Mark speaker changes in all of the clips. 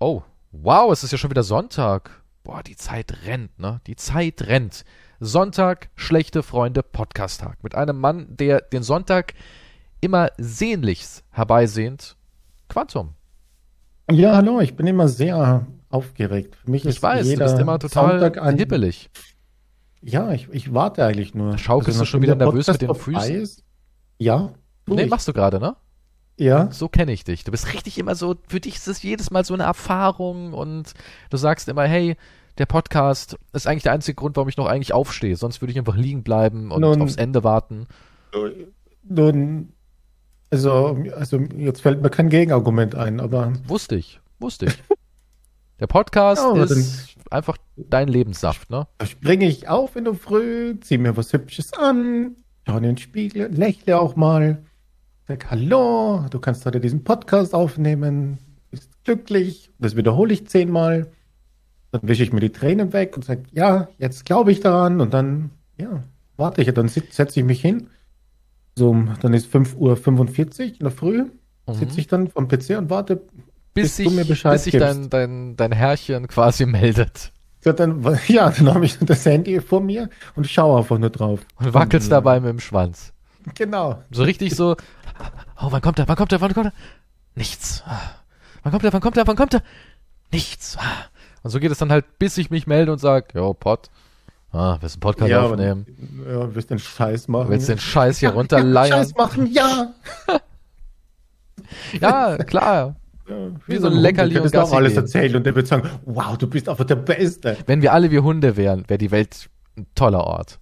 Speaker 1: Oh, wow, es ist ja schon wieder Sonntag. Boah, die Zeit rennt, ne? Die Zeit rennt. Sonntag, schlechte Freunde, Podcast-Tag. Mit einem Mann, der den Sonntag immer sehnlichst herbeisehnt. Quantum.
Speaker 2: Ja, hallo, ich bin immer sehr aufgeregt.
Speaker 1: Für mich ich ist weiß, jeder du bist immer total Sonntag ein, hippelig.
Speaker 2: Ja, ich, ich warte eigentlich nur.
Speaker 1: Schaukelst also, du schon wieder nervös mit den Füßen? Ist,
Speaker 2: ja.
Speaker 1: Nee, ich. machst du gerade, ne?
Speaker 2: Ja.
Speaker 1: So kenne ich dich. Du bist richtig immer so, für dich ist es jedes Mal so eine Erfahrung und du sagst immer, hey, der Podcast ist eigentlich der einzige Grund, warum ich noch eigentlich aufstehe. Sonst würde ich einfach liegen bleiben und nun, aufs Ende warten.
Speaker 2: Nun, also, also jetzt fällt mir kein Gegenargument ein, aber.
Speaker 1: Wusste ich, wusste ich. Der Podcast ja, ist einfach dein Lebenssaft, ne?
Speaker 2: Da springe ich auf in der Früh, zieh mir was Hübsches an, schau in den Spiegel, lächle auch mal. Sag Hallo, du kannst heute diesen Podcast aufnehmen, bist glücklich, das wiederhole ich zehnmal. Dann wische ich mir die Tränen weg und sage, ja, jetzt glaube ich daran und dann, ja, warte ich, dann setze ich mich hin. So, dann ist 5.45 Uhr in der Früh, mhm. sitze ich dann vom PC und warte,
Speaker 1: bis, bis sich, du mir Bescheid bis sich dein, dein, dein Herrchen quasi meldet.
Speaker 2: So, dann, ja, dann habe ich das Handy vor mir und schaue einfach nur drauf.
Speaker 1: Und wackelst und, dabei mit dem Schwanz.
Speaker 2: Genau.
Speaker 1: So richtig so, Oh, wann kommt er? Wann kommt er? Wann kommt er? Nichts. Wann kommt er? Wann kommt er? Wann kommt er? Nichts. Und so geht es dann halt, bis ich mich melde und sage, jo, Pott. Ah, willst du einen Podcast ja, aufnehmen?
Speaker 2: Ja, willst du den Scheiß machen?
Speaker 1: Willst du den Scheiß hier runterleiern?
Speaker 2: Scheiß machen, ja!
Speaker 1: ja, klar. Ja, wie, wie so ein Leckerli
Speaker 2: und Gassi auch alles erzählen und der wird sagen, wow, du bist einfach der Beste.
Speaker 1: Wenn wir alle wie Hunde wären, wäre die Welt ein toller Ort.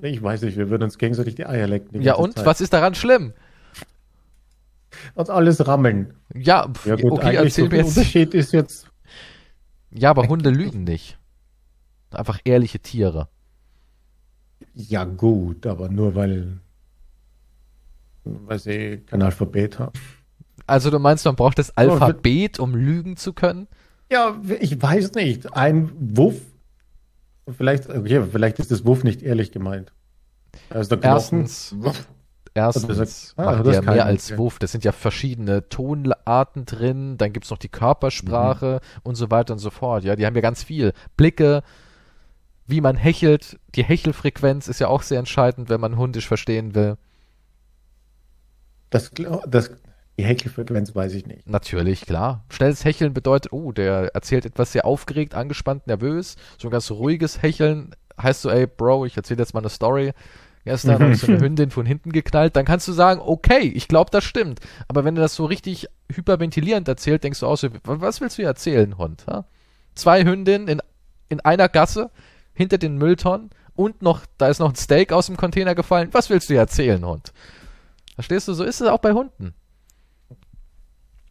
Speaker 2: Ich weiß nicht, wir würden uns gegenseitig die Eier lecken.
Speaker 1: Ja und? Zeit. Was ist daran schlimm?
Speaker 2: uns alles rammeln.
Speaker 1: Ja,
Speaker 2: ja gut, okay, erzähl so mir jetzt. Unterschied ist jetzt.
Speaker 1: Ja, aber Hunde lügen nicht. Einfach ehrliche Tiere.
Speaker 2: Ja, gut, aber nur weil, weil sie kein Alphabet haben.
Speaker 1: Also du meinst, man braucht das Alphabet, um lügen zu können?
Speaker 2: Ja, ich weiß nicht. Ein Wuff. Vielleicht, okay, vielleicht ist das Wuff nicht ehrlich gemeint.
Speaker 1: Also der Erstens, Wuff. Erstens ah, die ja mehr als okay. Wuff. Das sind ja verschiedene Tonarten drin. Dann gibt es noch die Körpersprache mhm. und so weiter und so fort. Ja, die haben ja ganz viel. Blicke, wie man hechelt. Die Hechelfrequenz ist ja auch sehr entscheidend, wenn man hundisch verstehen will.
Speaker 2: Das, das, die Hechelfrequenz weiß ich nicht.
Speaker 1: Natürlich, klar. Schnelles Hecheln bedeutet, oh, der erzählt etwas sehr aufgeregt, angespannt, nervös. So ein ganz ruhiges Hecheln heißt so, ey, Bro, ich erzähle jetzt mal eine Story. Gestern habe ich so eine Hündin von hinten geknallt. Dann kannst du sagen, okay, ich glaube, das stimmt. Aber wenn er das so richtig hyperventilierend erzählt, denkst du auch so, was willst du hier erzählen, Hund? Ha? Zwei Hündinnen in, in einer Gasse hinter den Mülltonnen und noch, da ist noch ein Steak aus dem Container gefallen. Was willst du hier erzählen, Hund? Verstehst du? So ist es auch bei Hunden.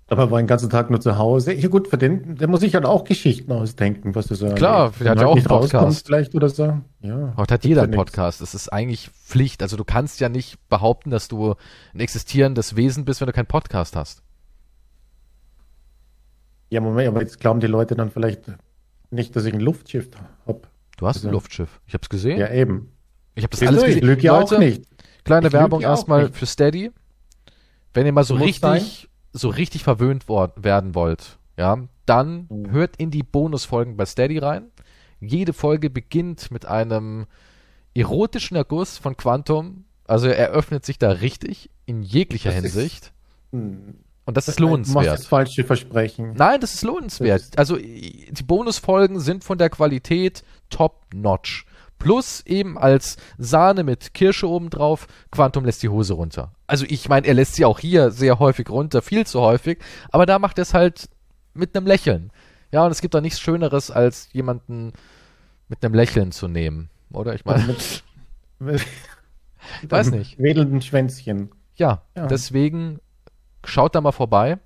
Speaker 2: Aber war den ganzen Tag nur zu Hause. Ja gut, für den, der muss sich halt auch Geschichten ausdenken, was du sagst.
Speaker 1: Klar, der hat ja auch einen Podcast.
Speaker 2: Vielleicht oder so. Ja.
Speaker 1: Heute hat jeder einen Podcast. Das ist eigentlich Pflicht. Also du kannst ja nicht behaupten, dass du ein existierendes Wesen bist, wenn du keinen Podcast hast.
Speaker 2: Ja, Moment, aber jetzt glauben die Leute dann vielleicht nicht, dass ich ein Luftschiff habe.
Speaker 1: Du hast also, ein Luftschiff. Ich hab's gesehen.
Speaker 2: Ja, eben.
Speaker 1: Ich habe das Siehst alles gesehen. Ich
Speaker 2: lüge ja auch nicht.
Speaker 1: Kleine ich Werbung erstmal für Steady. Wenn ihr mal so richtig so richtig verwöhnt werden wollt, ja, dann mhm. hört in die Bonusfolgen bei Steady rein. Jede Folge beginnt mit einem erotischen Erguss von Quantum. Also er öffnet sich da richtig in jeglicher das Hinsicht. Ist, hm. und das, das ist lohnenswert. Du machst das
Speaker 2: falsche Versprechen.
Speaker 1: Nein, das ist lohnenswert. Das ist also die Bonusfolgen sind von der Qualität top notch. Plus eben als Sahne mit Kirsche obendrauf, Quantum lässt die Hose runter. Also ich meine, er lässt sie auch hier sehr häufig runter, viel zu häufig, aber da macht er es halt mit einem Lächeln. Ja, und es gibt doch nichts Schöneres, als jemanden mit einem Lächeln zu nehmen, oder? Ich meine, mit, mit weiß nicht.
Speaker 2: Wedelnden Schwänzchen.
Speaker 1: Ja, ja, deswegen schaut da mal vorbei,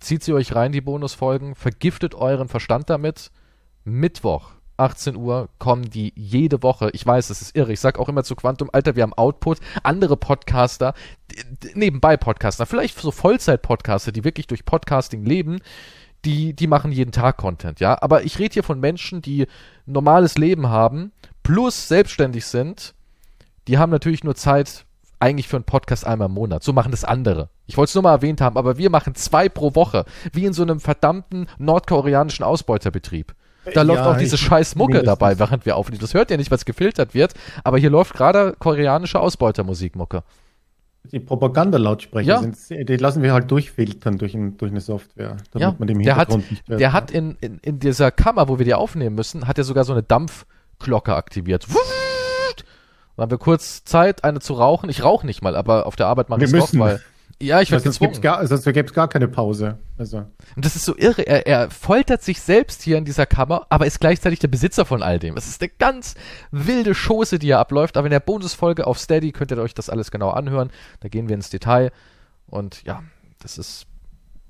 Speaker 1: zieht sie euch rein, die Bonusfolgen, vergiftet euren Verstand damit. Mittwoch 18 Uhr kommen die jede Woche. Ich weiß, das ist irre. Ich sag auch immer zu Quantum, Alter, wir haben Output. Andere Podcaster, nebenbei Podcaster, vielleicht so Vollzeit-Podcaster, die wirklich durch Podcasting leben, die, die machen jeden Tag Content, ja. Aber ich rede hier von Menschen, die normales Leben haben, plus selbstständig sind. Die haben natürlich nur Zeit eigentlich für einen Podcast einmal im Monat. So machen das andere. Ich wollte es nur mal erwähnt haben, aber wir machen zwei pro Woche. Wie in so einem verdammten nordkoreanischen Ausbeuterbetrieb. Da läuft
Speaker 2: Ja,
Speaker 1: auch diese scheiß Mucke dabei, während wir aufnehmen. Das hört ihr nicht, weil es gefiltert wird, aber hier läuft gerade koreanische Ausbeutermusikmucke.
Speaker 2: Die Propagandalautsprecher
Speaker 1: Ja.
Speaker 2: sind, die lassen wir halt durchfiltern durch, ein, durch eine Software, damit
Speaker 1: Ja,
Speaker 2: man dem
Speaker 1: der hat,
Speaker 2: Hintergrund nicht hört.
Speaker 1: der hat in, in, in dieser Kammer, wo wir die aufnehmen müssen, hat er sogar so eine Dampfglocke aktiviert. Dann haben wir kurz Zeit, eine zu rauchen. Ich rauche nicht mal, aber auf der Arbeit mache
Speaker 2: Wir
Speaker 1: ich es doch,
Speaker 2: müssen.
Speaker 1: weil. Ja, ich werde
Speaker 2: sonst gibt's gar, sonst gäbe es gar keine Pause. Also,
Speaker 1: Und das ist so irre. Er, er foltert sich selbst hier in dieser Kammer, aber ist gleichzeitig der Besitzer von all dem. Es ist eine ganz wilde Schoße, die hier abläuft. Aber in der Bonusfolge auf Steady könnt ihr euch das alles genau anhören. Da gehen wir ins Detail. Und ja, das ist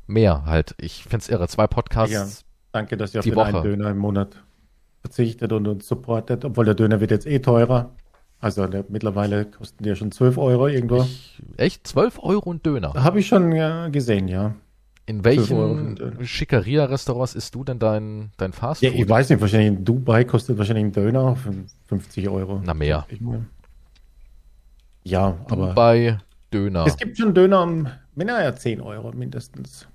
Speaker 1: mehr halt. Ich find's irre. Zwei Podcasts.
Speaker 2: Ja. danke, dass ihr auf
Speaker 1: Die
Speaker 2: den
Speaker 1: Woche.
Speaker 2: einen Döner im Monat verzichtet und uns supportet, obwohl der Döner wird jetzt eh teurer. Also der, mittlerweile kosten die ja schon 12 Euro irgendwo.
Speaker 1: Ich, echt? 12 Euro und Döner.
Speaker 2: Habe ich schon ja, gesehen, ja.
Speaker 1: In
Speaker 2: 12 Euro für
Speaker 1: welchen. Schickeria-Restaurants isst du denn dein, dein Fast
Speaker 2: Ja, ich weiß nicht, wahrscheinlich in Dubai kostet wahrscheinlich ein Döner fün- 50 Euro.
Speaker 1: Na, mehr.
Speaker 2: Ich. Ja, aber
Speaker 1: Bei Döner.
Speaker 2: es gibt schon Döner um, naja, 10 Euro mindestens.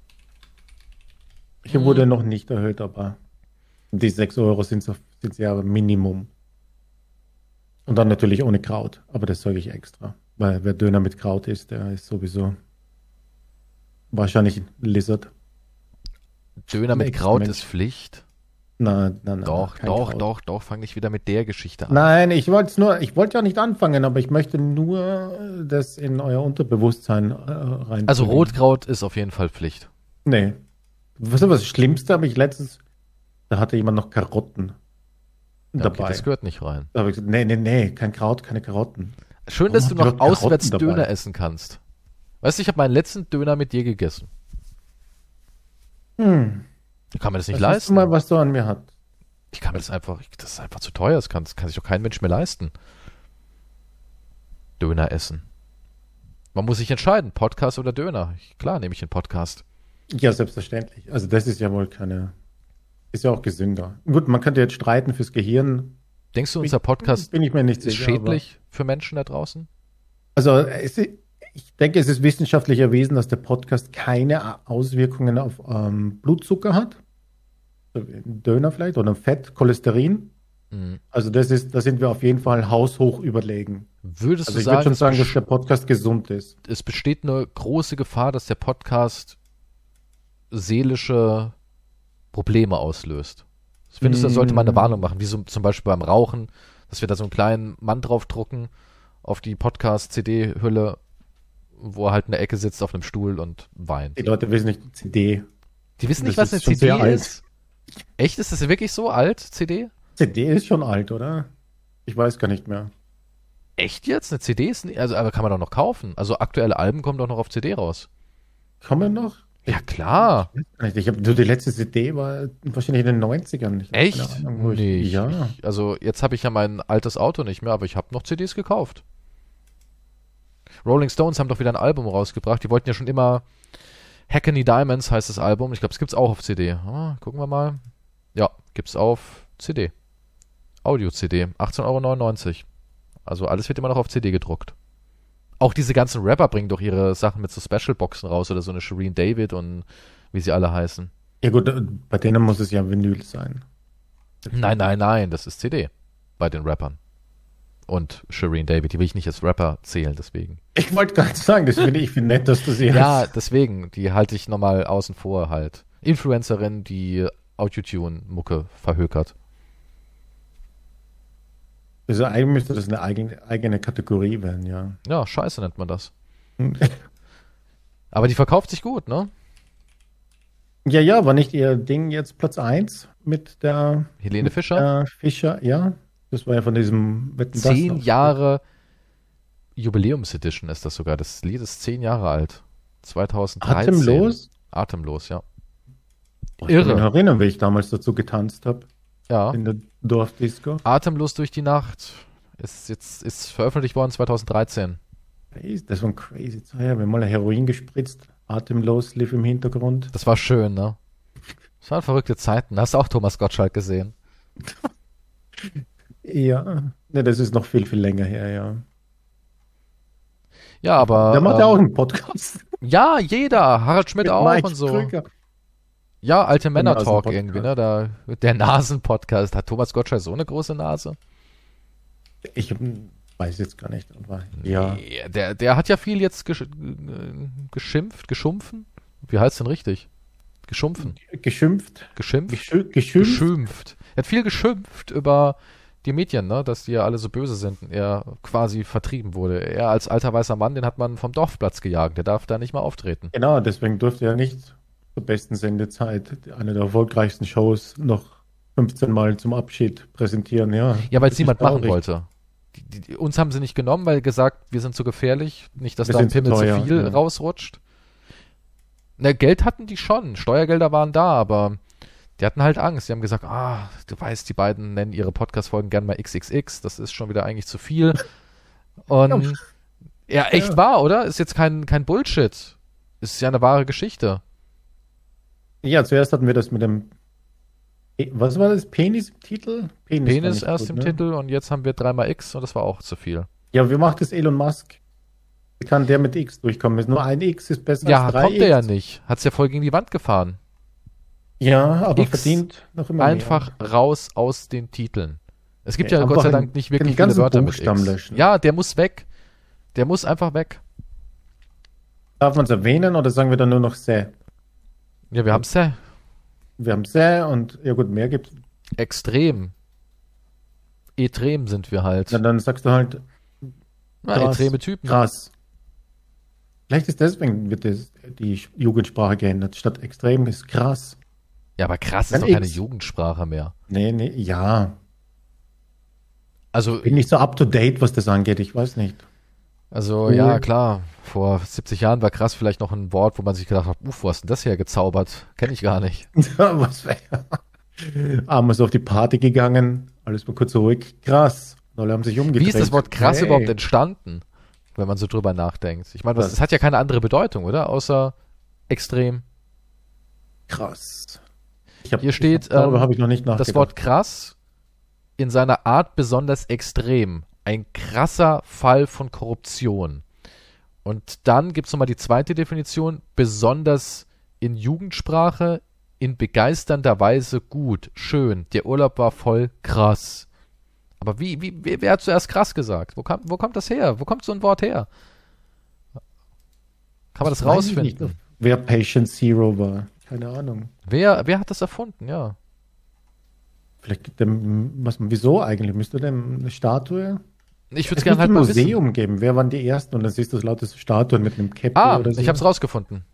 Speaker 2: Hier
Speaker 1: Hm.
Speaker 2: wurde noch nicht erhöht, aber die 6 Euro sind so, sind ja Minimum. Und dann natürlich ohne Kraut, aber das sage ich extra. Weil wer Döner mit Kraut isst, der ist sowieso wahrscheinlich ein Lizard.
Speaker 1: Döner mit Kraut
Speaker 2: Mensch.
Speaker 1: ist Pflicht.
Speaker 2: Nein, nein, nein.
Speaker 1: Doch, doch,
Speaker 2: Kraut.
Speaker 1: doch, doch. Fang nicht wieder mit der Geschichte an.
Speaker 2: Nein, ich wollte es nur, ich wollte ja nicht anfangen, aber ich möchte nur äh, das in euer Unterbewusstsein äh, rein.
Speaker 1: Also Rotkraut ist auf jeden Fall Pflicht.
Speaker 2: Nee. Was ist das Schlimmste? Habe ich letztens, da hatte jemand noch Karotten
Speaker 1: Ja, okay,
Speaker 2: dabei.
Speaker 1: das gehört nicht rein.
Speaker 2: da habe ich gesagt, nee, nee, nee, kein Kraut, keine Karotten.
Speaker 1: Schön, dass du
Speaker 2: Warum
Speaker 1: noch auswärts
Speaker 2: Karotten
Speaker 1: Döner
Speaker 2: dabei?
Speaker 1: essen kannst. Weißt du, ich habe meinen letzten Döner mit dir gegessen.
Speaker 2: Hm.
Speaker 1: Ich kann mir das nicht
Speaker 2: Das ist
Speaker 1: leisten.
Speaker 2: mal, was du an mir hat.
Speaker 1: Ich kann mir das einfach, ich, das ist einfach zu teuer. Das kann, das kann sich doch kein Mensch mehr leisten. Döner essen. Man muss sich entscheiden, Podcast oder Döner. Ich, klar, nehme ich den Podcast.
Speaker 2: Ja, selbstverständlich. Also das ist ja wohl keine, ist ja auch gesünder. Gut, man könnte jetzt streiten fürs Gehirn.
Speaker 1: Denkst du, unser Podcast
Speaker 2: Bin ich mir nicht
Speaker 1: ist
Speaker 2: sicher.
Speaker 1: schädlich für Menschen da draußen?
Speaker 2: Also es, ich denke, es ist wissenschaftlich erwiesen, dass der Podcast keine Auswirkungen auf ähm, Blutzucker hat. Döner vielleicht oder Fett, Cholesterin.
Speaker 1: Mhm.
Speaker 2: Also das ist, da sind wir auf jeden Fall haushoch überlegen.
Speaker 1: Würdest
Speaker 2: Also
Speaker 1: du
Speaker 2: ich würde
Speaker 1: sagen,
Speaker 2: schon
Speaker 1: es,
Speaker 2: sagen, dass der Podcast gesund ist.
Speaker 1: es besteht eine große Gefahr, dass der Podcast seelische Probleme auslöst? Findest du, da sollte man eine
Speaker 2: Mm.
Speaker 1: Warnung machen, wie so, zum Beispiel beim Rauchen, dass wir da so einen kleinen Mann draufdrucken auf die Podcast-CD-Hülle, wo er halt in der Ecke sitzt auf einem Stuhl und weint.
Speaker 2: Die Leute wissen nicht, CD.
Speaker 1: Die wissen nicht,
Speaker 2: Das
Speaker 1: was eine
Speaker 2: ist
Speaker 1: CD
Speaker 2: sehr alt.
Speaker 1: ist. Echt? Ist das wirklich so alt, CD?
Speaker 2: CD ist schon alt, oder? Ich weiß gar nicht mehr.
Speaker 1: Echt jetzt? Eine CD ist, nie- also, aber kann man doch noch kaufen. Also aktuelle Alben kommen doch noch auf CD raus.
Speaker 2: Kommen noch?
Speaker 1: Ja, klar.
Speaker 2: Ich habe nur die letzte CD war wahrscheinlich in den 90ern. Ich hab
Speaker 1: Echt?
Speaker 2: Ahnung,
Speaker 1: Nee, ich,
Speaker 2: ja.
Speaker 1: ich, also jetzt habe ich ja mein altes Auto nicht mehr, aber ich habe noch CDs gekauft. Rolling Stones haben doch wieder ein Album rausgebracht. Die wollten ja schon immer Hackney Diamonds heißt das Album. Ich glaube, es gibt's auch auf CD. Ah, gucken wir mal. Ja, gibt's auf CD. Audio-CD. 18,99 Euro. Also alles wird immer noch auf CD gedruckt. Auch diese ganzen Rapper bringen doch ihre Sachen mit so Special-Boxen raus oder so eine Shireen David und wie sie alle heißen.
Speaker 2: Ja gut, äh, bei denen muss es ja Vinyl sein.
Speaker 1: Nein, nein, nein, das ist CD bei den Rappern. Und Shireen David, die will ich nicht als Rapper zählen, deswegen.
Speaker 2: Ich wollte gerade sagen, das finde ich finde nett, dass du sie
Speaker 1: Ja,
Speaker 2: hast.
Speaker 1: deswegen, die halte ich nochmal außen vor halt. Influencerin, die Autotune-Mucke verhökert.
Speaker 2: Also eigentlich müsste das eine eigene, eigene Kategorie werden, ja.
Speaker 1: Ja, scheiße nennt man das. Aber die verkauft sich gut, ne?
Speaker 2: Ja, ja, war nicht ihr Ding jetzt Platz 1 mit der
Speaker 1: Helene
Speaker 2: mit
Speaker 1: Fischer.
Speaker 2: der Fischer, ja. Das war ja von diesem Wetten,
Speaker 1: Zehn. Jahre Jubiläumsedition ist das sogar. Das Lied ist zehn Jahre alt. 2013.
Speaker 2: Atemlos?
Speaker 1: Atemlos, ja.
Speaker 2: Ich kann
Speaker 1: Irre.
Speaker 2: mich noch erinnern, wie ich damals dazu getanzt habe
Speaker 1: Ja.
Speaker 2: in der Dorfdisco.
Speaker 1: Atemlos durch die Nacht ist jetzt ist veröffentlicht worden 2013.
Speaker 2: Crazy, Das war ein crazy Zeit. Wir haben mal Heroin gespritzt. Atemlos lief im Hintergrund.
Speaker 1: Das war schön, ne? Das waren verrückte Zeiten. Hast du auch Thomas Gottschalk gesehen?
Speaker 2: Ja, ne, das ist noch viel, viel länger her, ja.
Speaker 1: Ja, aber.
Speaker 2: Der macht ja
Speaker 1: ähm,
Speaker 2: auch einen Podcast.
Speaker 1: Ja, jeder. Harald Schmidt
Speaker 2: Mit
Speaker 1: auch
Speaker 2: Mike
Speaker 1: und so.
Speaker 2: Krüger.
Speaker 1: Ja, alte Männer-Talk
Speaker 2: Nasen-Podcast.
Speaker 1: irgendwie, ne? Da, der Nasen-Podcast. Hat Thomas Gottschalk so eine große Nase?
Speaker 2: Ich weiß jetzt gar nicht. Aber ja.
Speaker 1: Nee, Der, der hat ja viel jetzt gesch äh, geschimpft, geschumpfen. Wie heißt denn richtig? Geschumpfen.
Speaker 2: Geschimpft.
Speaker 1: Geschimpft?
Speaker 2: Geschö geschimpft.
Speaker 1: Geschimpft. Er hat viel geschimpft über die Medien, ne? Dass die ja alle so böse sind und er quasi vertrieben wurde. Er als alter weißer Mann, den hat man vom Dorfplatz gejagt. Der darf da nicht mal auftreten.
Speaker 2: Genau, deswegen durfte er nicht zur besten Sendezeit eine der erfolgreichsten Shows noch 15 Mal zum Abschied präsentieren. Ja,
Speaker 1: Ja, weil es niemand
Speaker 2: ist
Speaker 1: machen
Speaker 2: traurig.
Speaker 1: wollte. Die, die, uns haben sie nicht genommen, weil gesagt, wir sind zu gefährlich, nicht, dass
Speaker 2: Wir
Speaker 1: da ein
Speaker 2: zu
Speaker 1: Pimmel zu,
Speaker 2: teuer,
Speaker 1: viel
Speaker 2: ja.
Speaker 1: rausrutscht. Na, Geld hatten die schon, Steuergelder waren da, aber die hatten halt Angst. Die haben gesagt, ah, du weißt, die beiden nennen ihre Podcast-Folgen gern mal XXX, das ist schon wieder eigentlich zu viel. Und ja, echt
Speaker 2: Ja.
Speaker 1: wahr, oder? Ist jetzt kein, kein Bullshit. Ist ja eine wahre Geschichte.
Speaker 2: Ja, zuerst hatten wir das mit dem. Was war das? Penis im Titel?
Speaker 1: Penis
Speaker 2: nicht
Speaker 1: erst
Speaker 2: gut,
Speaker 1: im
Speaker 2: ne?
Speaker 1: Titel und jetzt haben wir dreimal X und das war auch zu viel.
Speaker 2: Ja, wie macht es Elon Musk? Wie kann der mit X durchkommen? Ist nur ein X ist besser
Speaker 1: Ja,
Speaker 2: als drei
Speaker 1: kommt er ja
Speaker 2: X.
Speaker 1: nicht. Hat's ja voll gegen die Wand gefahren.
Speaker 2: Ja, aber
Speaker 1: X
Speaker 2: verdient noch immer
Speaker 1: einfach
Speaker 2: mehr.
Speaker 1: raus aus den Titeln. Es gibt
Speaker 2: Ja,
Speaker 1: ja, Gott sei Dank nicht wirklich viele Wörter mit
Speaker 2: Buchstaben
Speaker 1: X.
Speaker 2: löschen.
Speaker 1: Ja, der muss weg. Der muss einfach weg.
Speaker 2: Darf man es erwähnen oder sagen wir dann nur noch Se?
Speaker 1: Ja, wir haben's ja
Speaker 2: Wir haben Se und ja gut, mehr gibt
Speaker 1: extrem. Etrem sind wir halt.
Speaker 2: Na, dann sagst du halt
Speaker 1: Na,
Speaker 2: krass.
Speaker 1: etreme Typen.
Speaker 2: krass. Vielleicht ist deswegen wird das, die Jugendsprache geändert. Statt extrem ist krass.
Speaker 1: Ja, aber krass ist
Speaker 2: Dann
Speaker 1: doch keine
Speaker 2: X.
Speaker 1: Jugendsprache mehr.
Speaker 2: Nee, nee, ja.
Speaker 1: Also,
Speaker 2: Bin nicht so up to date, was das angeht. Ich weiß nicht.
Speaker 1: Also
Speaker 2: Cool.
Speaker 1: ja, klar. Vor 70 Jahren war krass vielleicht noch ein Wort, wo man sich gedacht hat, uff, wo hast denn das her gezaubert? Kenn ich gar nicht.
Speaker 2: was wäre? Abends auf die Party gegangen, alles mal kurz ruhig. Krass. Alle haben sich umgedreht.
Speaker 1: Wie ist das Wort krass
Speaker 2: Hey.
Speaker 1: überhaupt entstanden? Wenn man so drüber nachdenkt. Ich meine, es hat ja keine andere Bedeutung, oder? Außer extrem.
Speaker 2: Krass. Hab,
Speaker 1: Hier steht,
Speaker 2: ich
Speaker 1: ähm. Das Wort krass in seiner Art besonders extrem. Ein krasser Fall von Korruption. Und dann gibt es nochmal die zweite Definition, besonders in Jugendsprache, in begeisternder Weise gut, schön. Der Urlaub war voll krass. Aber wie, wie, wer, hat zuerst krass gesagt? Wo, kam, wo kommt das her? Wo kommt so ein Wort her? Kann man das,
Speaker 2: ich
Speaker 1: rausfinden?
Speaker 2: nicht, wer Patient Zero war. Keine Ahnung.
Speaker 1: Wer, wer hat das erfunden? Ja.
Speaker 2: Vielleicht dem, was, wieso eigentlich? Müsste dem eine Statue?
Speaker 1: Ich würde
Speaker 2: Es
Speaker 1: gerne halt
Speaker 2: ein
Speaker 1: mal wissen.
Speaker 2: Museum geben. Wer waren die ersten? Und dann siehst du lauter so Statuen mit einem Käppchen
Speaker 1: Ah,
Speaker 2: oder so.
Speaker 1: ich habe es rausgefunden.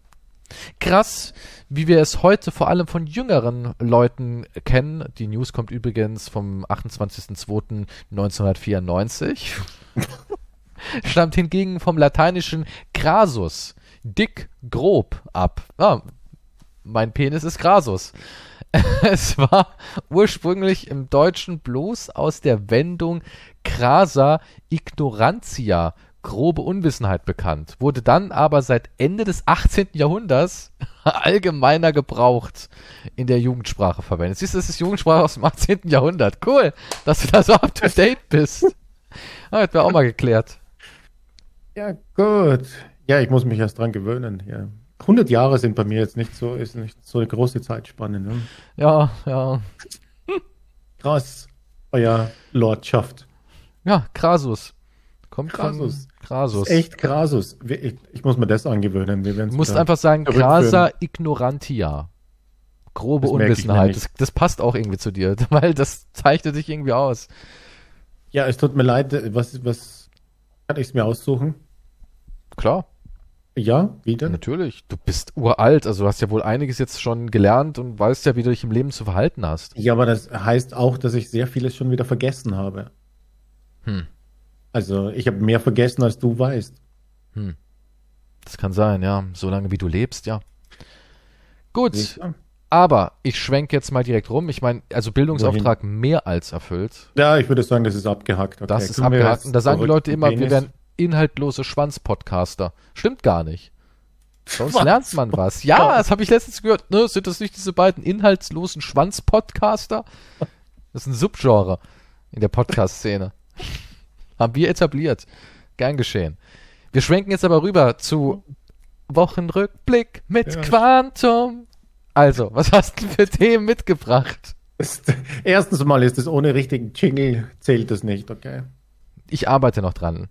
Speaker 1: Krass, wie wir es heute vor allem von jüngeren Leuten kennen. Die News kommt übrigens vom 28.02.1994. Stammt hingegen vom lateinischen crasus, dick, grob ab. Ah, mein Penis ist crasus. Es war ursprünglich im Deutschen bloß aus der Wendung crasa ignorantia, grobe Unwissenheit bekannt, wurde dann aber seit Ende des 18. Jahrhunderts allgemeiner gebraucht in der Jugendsprache verwendet. Siehst du, das ist Jugendsprache aus dem 18. Jahrhundert. Cool, dass du da so up to date bist. Ah, hätten wir auch mal geklärt.
Speaker 2: Ja, gut. Ja, ich muss mich erst dran gewöhnen. Ja. 100 Jahre sind bei mir jetzt nicht so, ist nicht so eine große Zeitspanne. Ne?
Speaker 1: Ja, ja.
Speaker 2: Krass. Euer Lordschaft.
Speaker 1: Ja, Krasus. Kommt
Speaker 2: Krasus.
Speaker 1: von Krasus.
Speaker 2: Echt Krasus. Ich, ich muss mir das angewöhnen. Wir
Speaker 1: Du musst einfach sagen, Crasa ignorantia. Grobe
Speaker 2: Das
Speaker 1: Unwissenheit. Das, das passt auch irgendwie zu dir, weil das zeichnet dich irgendwie aus.
Speaker 2: Ja, es tut mir leid. Was, was kann ich es mir aussuchen?
Speaker 1: Klar,
Speaker 2: Ja, wie denn?
Speaker 1: natürlich. Du bist uralt, also du hast ja wohl einiges jetzt schon gelernt und weißt ja, wie du dich im Leben zu verhalten hast.
Speaker 2: Ja, aber das heißt auch, dass ich sehr vieles schon wieder vergessen habe.
Speaker 1: Hm.
Speaker 2: Also, ich habe mehr vergessen, als du weißt.
Speaker 1: Das kann sein, ja. Solange wie du lebst, ja. Gut, aber ich schwenke jetzt mal direkt rum. Ich meine, also Bildungsauftrag mehr als erfüllt.
Speaker 2: Ja, ich würde sagen, das ist abgehakt. Okay,
Speaker 1: Das ist
Speaker 2: wir jetzt
Speaker 1: Und da sagen die Leute immer, wir
Speaker 2: Penis?
Speaker 1: wären inhaltlose Schwanzpodcaster. Stimmt gar nicht. Sonst
Speaker 2: Was?
Speaker 1: lernt man was. Ja, das habe ich letztens gehört. Ne, sind das nicht diese beiden inhaltslosen Schwanzpodcaster? Das ist ein Subgenre in der Podcast-Szene. Haben wir etabliert. Gern geschehen. Wir schwenken jetzt aber rüber zu Wochenrückblick mit
Speaker 2: Ja.
Speaker 1: Quantum. Also, was hast du für Themen mitgebracht?
Speaker 2: Erstens mal ist es ohne richtigen Jingle, zählt das nicht, okay?
Speaker 1: Ich arbeite noch dran.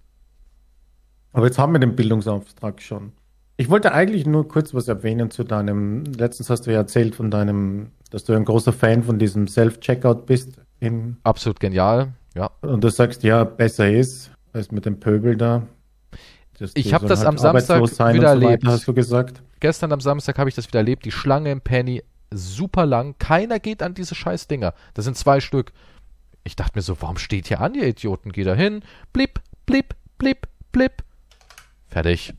Speaker 2: Aber jetzt haben wir den Bildungsauftrag schon. Ich wollte eigentlich nur kurz was erwähnen zu deinem, letztens hast du ja erzählt von deinem, dass du ein großer Fan von diesem Self-Checkout bist.
Speaker 1: Absolut genial. Ja.
Speaker 2: und du sagst, ja, besser ist, als mit dem Pöbel da.
Speaker 1: Ich
Speaker 2: die
Speaker 1: hab das am Samstag wieder
Speaker 2: so
Speaker 1: erlebt.
Speaker 2: hast du gesagt.
Speaker 1: Gestern am Samstag habe ich das wieder erlebt. Die Schlange im Penny super lang. Keiner geht an diese scheiß Dinger. Das sind zwei Stück. Ich dachte mir so, warum steht hier an, ihr Idioten? Geh da hin. Blip, blip, blip, blip. Fertig.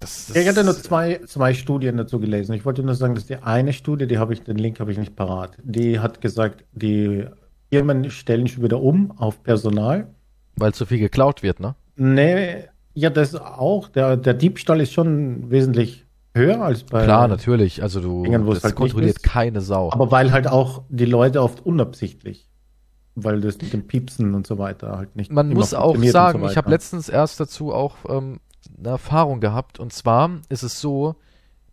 Speaker 1: Das, das,
Speaker 2: Ich hatte nur zwei, zwei Studien dazu gelesen. Ich wollte nur sagen, dass die eine Studie, die habe ich, den Link habe ich nicht parat. Die hat gesagt, die Firmen stellen schon wieder um auf Personal.
Speaker 1: weil zu viel geklaut wird, ne?
Speaker 2: Nee, ja, das auch. Der, der Diebstahl ist schon wesentlich höher als bei.
Speaker 1: Klar, natürlich. Also du,
Speaker 2: Dingen,
Speaker 1: das
Speaker 2: halt
Speaker 1: kontrolliert keine Sau.
Speaker 2: Aber weil halt auch die Leute oft unabsichtlich, weil das mit dem Piepsen und so weiter halt nicht.
Speaker 1: Man muss auch sagen,
Speaker 2: so
Speaker 1: ich habe letztens erst dazu auch ähm, eine Erfahrung gehabt. Und zwar ist es so,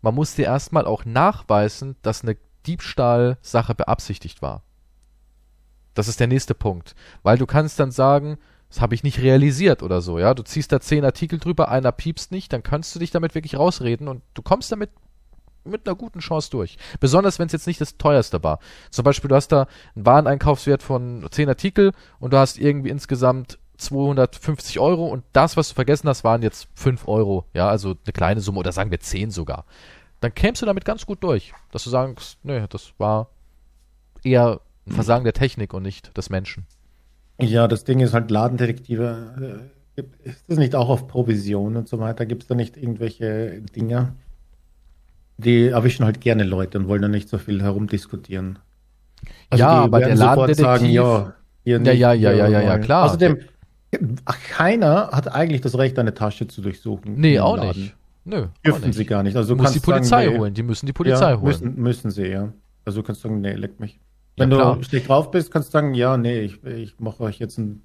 Speaker 1: man muss dir erstmal auch nachweisen, dass eine Diebstahlsache beabsichtigt war. Das ist der nächste Punkt. Weil du kannst dann sagen, das habe ich nicht realisiert oder so, ja. Du ziehst da zehn Artikel drüber, einer piepst nicht, dann kannst du dich damit wirklich rausreden und du kommst damit mit einer guten Chance durch. Besonders wenn es jetzt nicht das teuerste war. Zum Beispiel, du hast da einen Wareneinkaufswert von 10 Artikel und du hast irgendwie insgesamt 250 Euro und das, was du vergessen hast, waren jetzt 5 Euro. Ja, also eine kleine Summe oder sagen wir 10 sogar. Dann kämst du damit ganz gut durch, dass du sagst, nee, das war eher ein Versagen der Technik und nicht des Menschen.
Speaker 2: Ja, das Ding ist halt Ladendetektive. äh, Ist das nicht auch auf Provision und so weiter? Gibt es da nicht irgendwelche Dinger? Die erwischen halt gerne Leute und wollen da nicht so viel herumdiskutieren.
Speaker 1: Ja, aber der Ladendetektiv-
Speaker 2: sagen, ja,
Speaker 1: Ja, ja, ja, ja, ja, ja, klar.
Speaker 2: Außerdem, ach, keiner hat eigentlich das Recht, eine Tasche zu durchsuchen.
Speaker 1: Nee, auch
Speaker 2: Laden.
Speaker 1: nicht. Nö,
Speaker 2: Dürfen
Speaker 1: nicht.
Speaker 2: sie gar nicht. Also du
Speaker 1: Muss die
Speaker 2: sagen,
Speaker 1: Polizei
Speaker 2: nee,
Speaker 1: holen, die müssen die Polizei
Speaker 2: ja,
Speaker 1: holen.
Speaker 2: Müssen, müssen sie, ja. Also du kannst sagen, nee, leck mich.
Speaker 1: Ja,
Speaker 2: Wenn
Speaker 1: klar.
Speaker 2: du schlecht drauf bist, kannst du sagen, ja, nee, ich, ich mache euch jetzt ein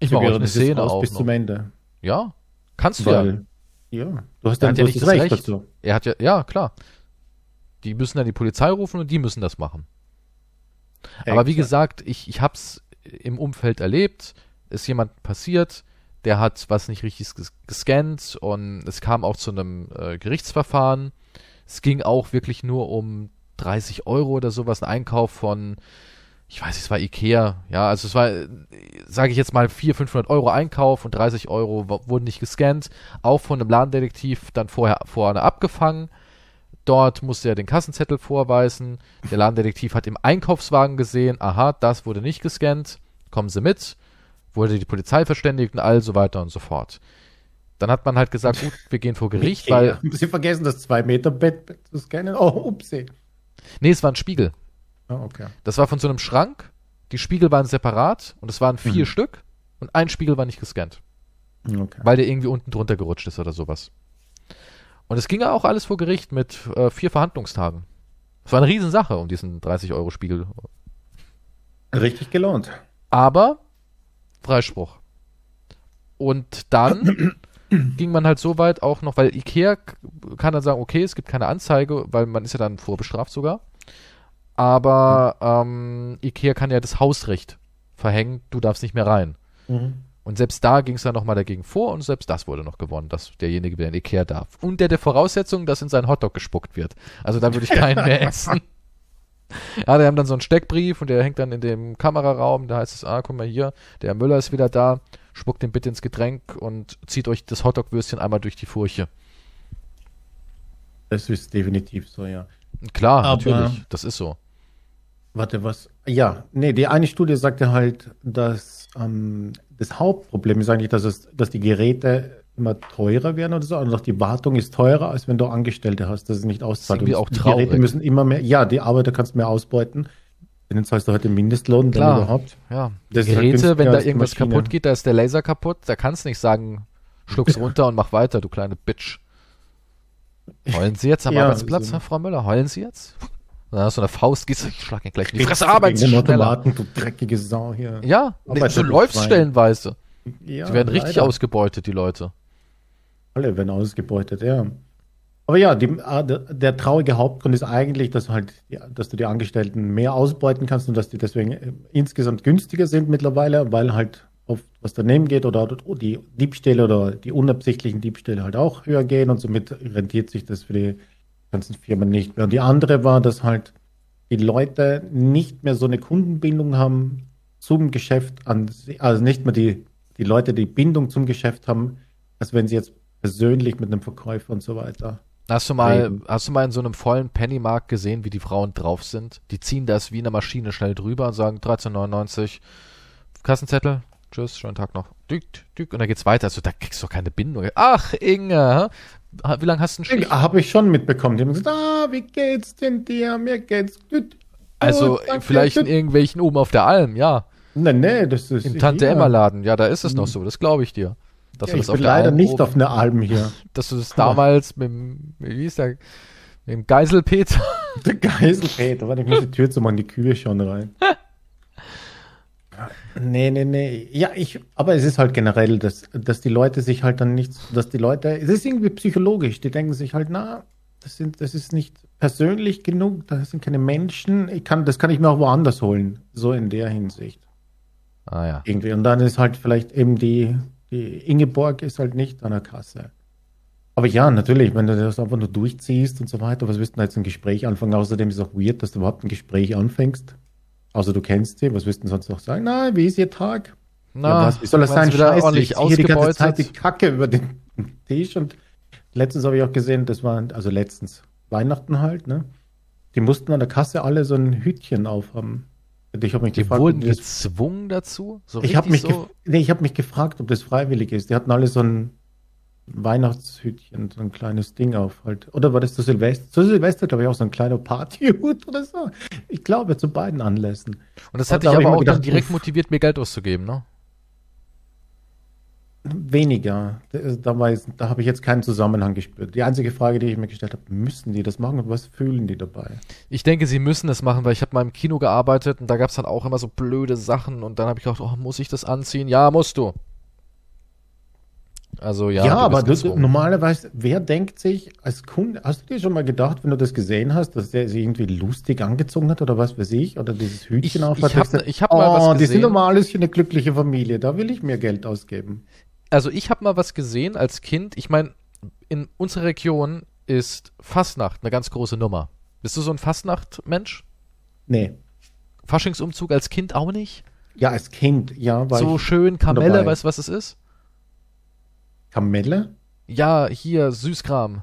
Speaker 1: ich mache euch eine Szene
Speaker 2: aus bis
Speaker 1: noch.
Speaker 2: zum Ende.
Speaker 1: Ja, kannst du ja.
Speaker 2: Weil, ja, du hast dann
Speaker 1: ja nicht das
Speaker 2: Recht,
Speaker 1: Recht.
Speaker 2: dazu.
Speaker 1: Er hat ja, ja, klar. Die müssen dann die Polizei rufen und die müssen das machen. Aber wie
Speaker 2: Exakt.
Speaker 1: gesagt, ich, ich hab's im Umfeld erlebt. Ist jemand passiert, der hat was nicht richtig ges- gescannt und es kam auch zu einem äh, Gerichtsverfahren. Es ging auch wirklich nur um 30 Euro oder sowas, ein Einkauf von, ich weiß nicht, es war Ikea, ja, also es war, sage ich jetzt mal, 400, 500 Euro Einkauf und 30 Euro wurden nicht gescannt, auch von einem Ladendetektiv dann vorher vorne abgefangen. Dort musste er den Kassenzettel vorweisen. Der Ladendetektiv hat im Einkaufswagen gesehen, aha, das wurde nicht gescannt, kommen Sie mit. Wurde die Polizei verständigt und all so weiter und so fort. Dann hat man halt gesagt, gut, wir gehen vor Gericht, weil,
Speaker 2: Sie vergessen das 2-Meter-Bett zu scannen. Oh, upsie.
Speaker 1: Nee, es war ein Spiegel.
Speaker 2: Ah, okay.
Speaker 1: Das war von so einem Schrank. Die Spiegel waren separat und es waren vier
Speaker 2: Mhm.
Speaker 1: Stück und ein Spiegel war nicht gescannt,
Speaker 2: okay.
Speaker 1: weil der irgendwie unten drunter gerutscht ist oder sowas. Und es ging ja auch alles vor Gericht mit äh, vier Verhandlungstagen. Es war eine Riesensache um diesen 30-Euro-Spiegel.
Speaker 2: Richtig gelohnt.
Speaker 1: Aber Freispruch. Und dann ging man halt so weit auch noch, weil Ikea kann dann sagen, okay, es gibt keine Anzeige, weil man ist ja dann vorbestraft sogar. Aber ähm, Ikea kann ja das Hausrecht verhängen, du darfst nicht mehr rein.
Speaker 2: Mhm.
Speaker 1: Und selbst da ging es dann nochmal dagegen vor und selbst das wurde noch gewonnen, dass derjenige wieder in Ikea darf. Und der der Voraussetzung, dass in seinen Hotdog gespuckt wird. Also da würde ich keinen mehr essen. Ja, die haben dann so einen Steckbrief und der hängt dann in dem Kameraraum. Da heißt es, ah, guck mal hier, der Müller ist wieder da. Spuckt den bitte ins Getränk und zieht euch das Hotdog-Würstchen einmal durch die Furche.
Speaker 2: Das ist definitiv so, ja.
Speaker 1: Klar,
Speaker 2: Aber-
Speaker 1: natürlich, das ist so.
Speaker 2: Warte, was? Ja, nee, die eine Studie sagte halt, dass ähm, das Hauptproblem ist eigentlich, dass, es, dass die Geräte immer teurer werden oder so. Und auch die Wartung ist teurer, als wenn du Angestellte hast, dass es nicht auszahlt.
Speaker 1: irgendwie
Speaker 2: Und
Speaker 1: auch
Speaker 2: die
Speaker 1: traurig.
Speaker 2: Geräte müssen immer mehr, ja, die Arbeiter kannst mehr ausbeuten. Denen zahlst du heute Mindestlohn, wenn
Speaker 1: Klar.
Speaker 2: überhaupt.
Speaker 1: Ja,
Speaker 2: Das halt
Speaker 1: Geräte,
Speaker 2: günstiger
Speaker 1: wenn da irgendwas
Speaker 2: Maschine.
Speaker 1: kaputt geht, da ist der Laser kaputt, da kannst nicht sagen, schluck's runter und mach weiter, du kleine Bitch. Heulen Sie jetzt am
Speaker 2: Ja,
Speaker 1: Arbeitsplatz,
Speaker 2: so.
Speaker 1: Herr Frau Müller? Heulen Sie jetzt? Dann hast du eine Faust, gehst du, ich schlag ihn gleich in die Fresse, schneller.
Speaker 2: Automaten, du dreckige Sau hier.
Speaker 1: Ja,
Speaker 2: Arbeiter,
Speaker 1: so
Speaker 2: du
Speaker 1: läufst
Speaker 2: Schwein.
Speaker 1: stellenweise. Ja, die werden richtig leider. ausgebeutet, die Leute.
Speaker 2: Alle werden ausgebeutet, ja. Aber ja, die, ah, der, traurige Hauptgrund ist eigentlich, dass, halt, dass du die Angestellten mehr ausbeuten kannst und dass die deswegen äh, insgesamt günstiger sind mittlerweile, weil halt oft was daneben geht oder die Diebstähle oder die unabsichtlichen Diebstähle halt auch höher gehen und somit rentiert sich das für die ganzen Firmen nicht mehr. Und die andere war, dass halt die Leute nicht mehr so eine Kundenbindung haben zum Geschäft an, also nicht mehr die, die Leute die Bindung zum Geschäft haben, als wenn sie jetzt persönlich mit einem Verkäufer und so weiter
Speaker 1: Hast du mal, reden. hast du mal in so einem vollen Pennymarkt gesehen, wie die Frauen drauf sind? Die ziehen das wie eine Maschine schnell drüber und sagen 13,99 Kassenzettel. Tschüss, schönen Tag noch. Dück, dück, und dann geht's weiter. Also da kriegst du doch keine Bindung. Ach, Inge, wie lange hast du
Speaker 2: einen Stich? Habe ich schon mitbekommen. Die haben gesagt, ah, wie geht's denn dir? Mir geht's gut.
Speaker 1: Also oh, vielleicht in irgendwelchen oben auf der Alm, ja.
Speaker 2: Nee, nee, das ist.
Speaker 1: Im Tante Emma Laden, ja, da ist es noch hm. so, das glaube ich dir.
Speaker 2: Dass ja, ich bin leider Alm nicht oben, auf einer Alm hier.
Speaker 1: Dass du das damals mit dem, wie hieß der, mit dem Geiselpeter.
Speaker 2: Der Geiselpeter, warte, ich muss die Tür zu machen, die Kühe schon rein. Nee, nee, nee. Ja, ich, aber es ist halt generell, dass, dass die Leute sich halt dann nicht, dass die Leute, es ist irgendwie psychologisch, die denken sich halt, na, das sind, das ist nicht persönlich genug, das sind keine Menschen, ich kann, das kann ich mir auch woanders holen, so in der Hinsicht.
Speaker 1: Ah ja.
Speaker 2: Irgendwie. Und dann ist halt vielleicht eben die, die Ingeborg ist halt nicht an der Kasse. Aber ja, natürlich, wenn du das einfach nur durchziehst und so weiter, was wirst du denn jetzt ein Gespräch anfangen? Außerdem ist es auch weird, dass du überhaupt ein Gespräch anfängst. Also du kennst sie, was wirst du denn sonst noch sagen? Na, wie ist ihr Tag?
Speaker 1: Na, ja, was, wie soll das sein?
Speaker 2: Scheiße, ich hier die ganze Zeit die Kacke über den Tisch und letztens habe ich auch gesehen, das war, also letztens, Weihnachten halt, ne? Die mussten an der Kasse alle so ein Hütchen aufhaben.
Speaker 1: Ich habe mich die gefragt, wurden gezwungen dazu?
Speaker 2: So ich habe mich, so? nee, hab mich gefragt, ob das freiwillig ist. Die hatten alle so ein Weihnachtshütchen, so ein kleines Ding auf halt. Oder war das zu Silvester? Zu Silvester, glaube ich, auch so ein kleiner Partyhut oder so. Ich glaube, zu beiden Anlässen.
Speaker 1: Und das hat dich aber auch gedacht, dann direkt motiviert, mir Geld auszugeben, ne?
Speaker 2: Weniger. Da, da habe ich jetzt keinen Zusammenhang gespürt. Die einzige Frage, die ich mir gestellt habe, müssen die das machen und was fühlen die dabei?
Speaker 1: Ich denke, sie müssen das machen, weil ich habe mal im Kino gearbeitet und da gab es dann auch immer so blöde Sachen und dann habe ich gedacht, oh, muss ich das anziehen? Ja, musst du. Also ja.
Speaker 2: Ja, aber das, normalerweise, wer denkt sich als Kunde, hast du dir schon mal gedacht, wenn du das gesehen hast, dass der sich irgendwie lustig angezogen hat oder was weiß ich, oder dieses Hütchen
Speaker 1: ich,
Speaker 2: auf
Speaker 1: hat? Ich habe ich hab oh, mal was gesehen.
Speaker 2: Die sind normal ist eine glückliche Familie, da will ich mehr Geld ausgeben.
Speaker 1: Also ich habe mal was gesehen als Kind. Ich meine, in unserer Region ist Fastnacht eine ganz große Nummer. Bist du so ein Fastnacht-Mensch?
Speaker 2: Nee.
Speaker 1: Faschingsumzug als Kind auch nicht?
Speaker 2: Ja, als Kind, ja.
Speaker 1: so schön Kamelle, weißt du, was es ist?
Speaker 2: Kamelle?
Speaker 1: Ja, hier, Süßkram.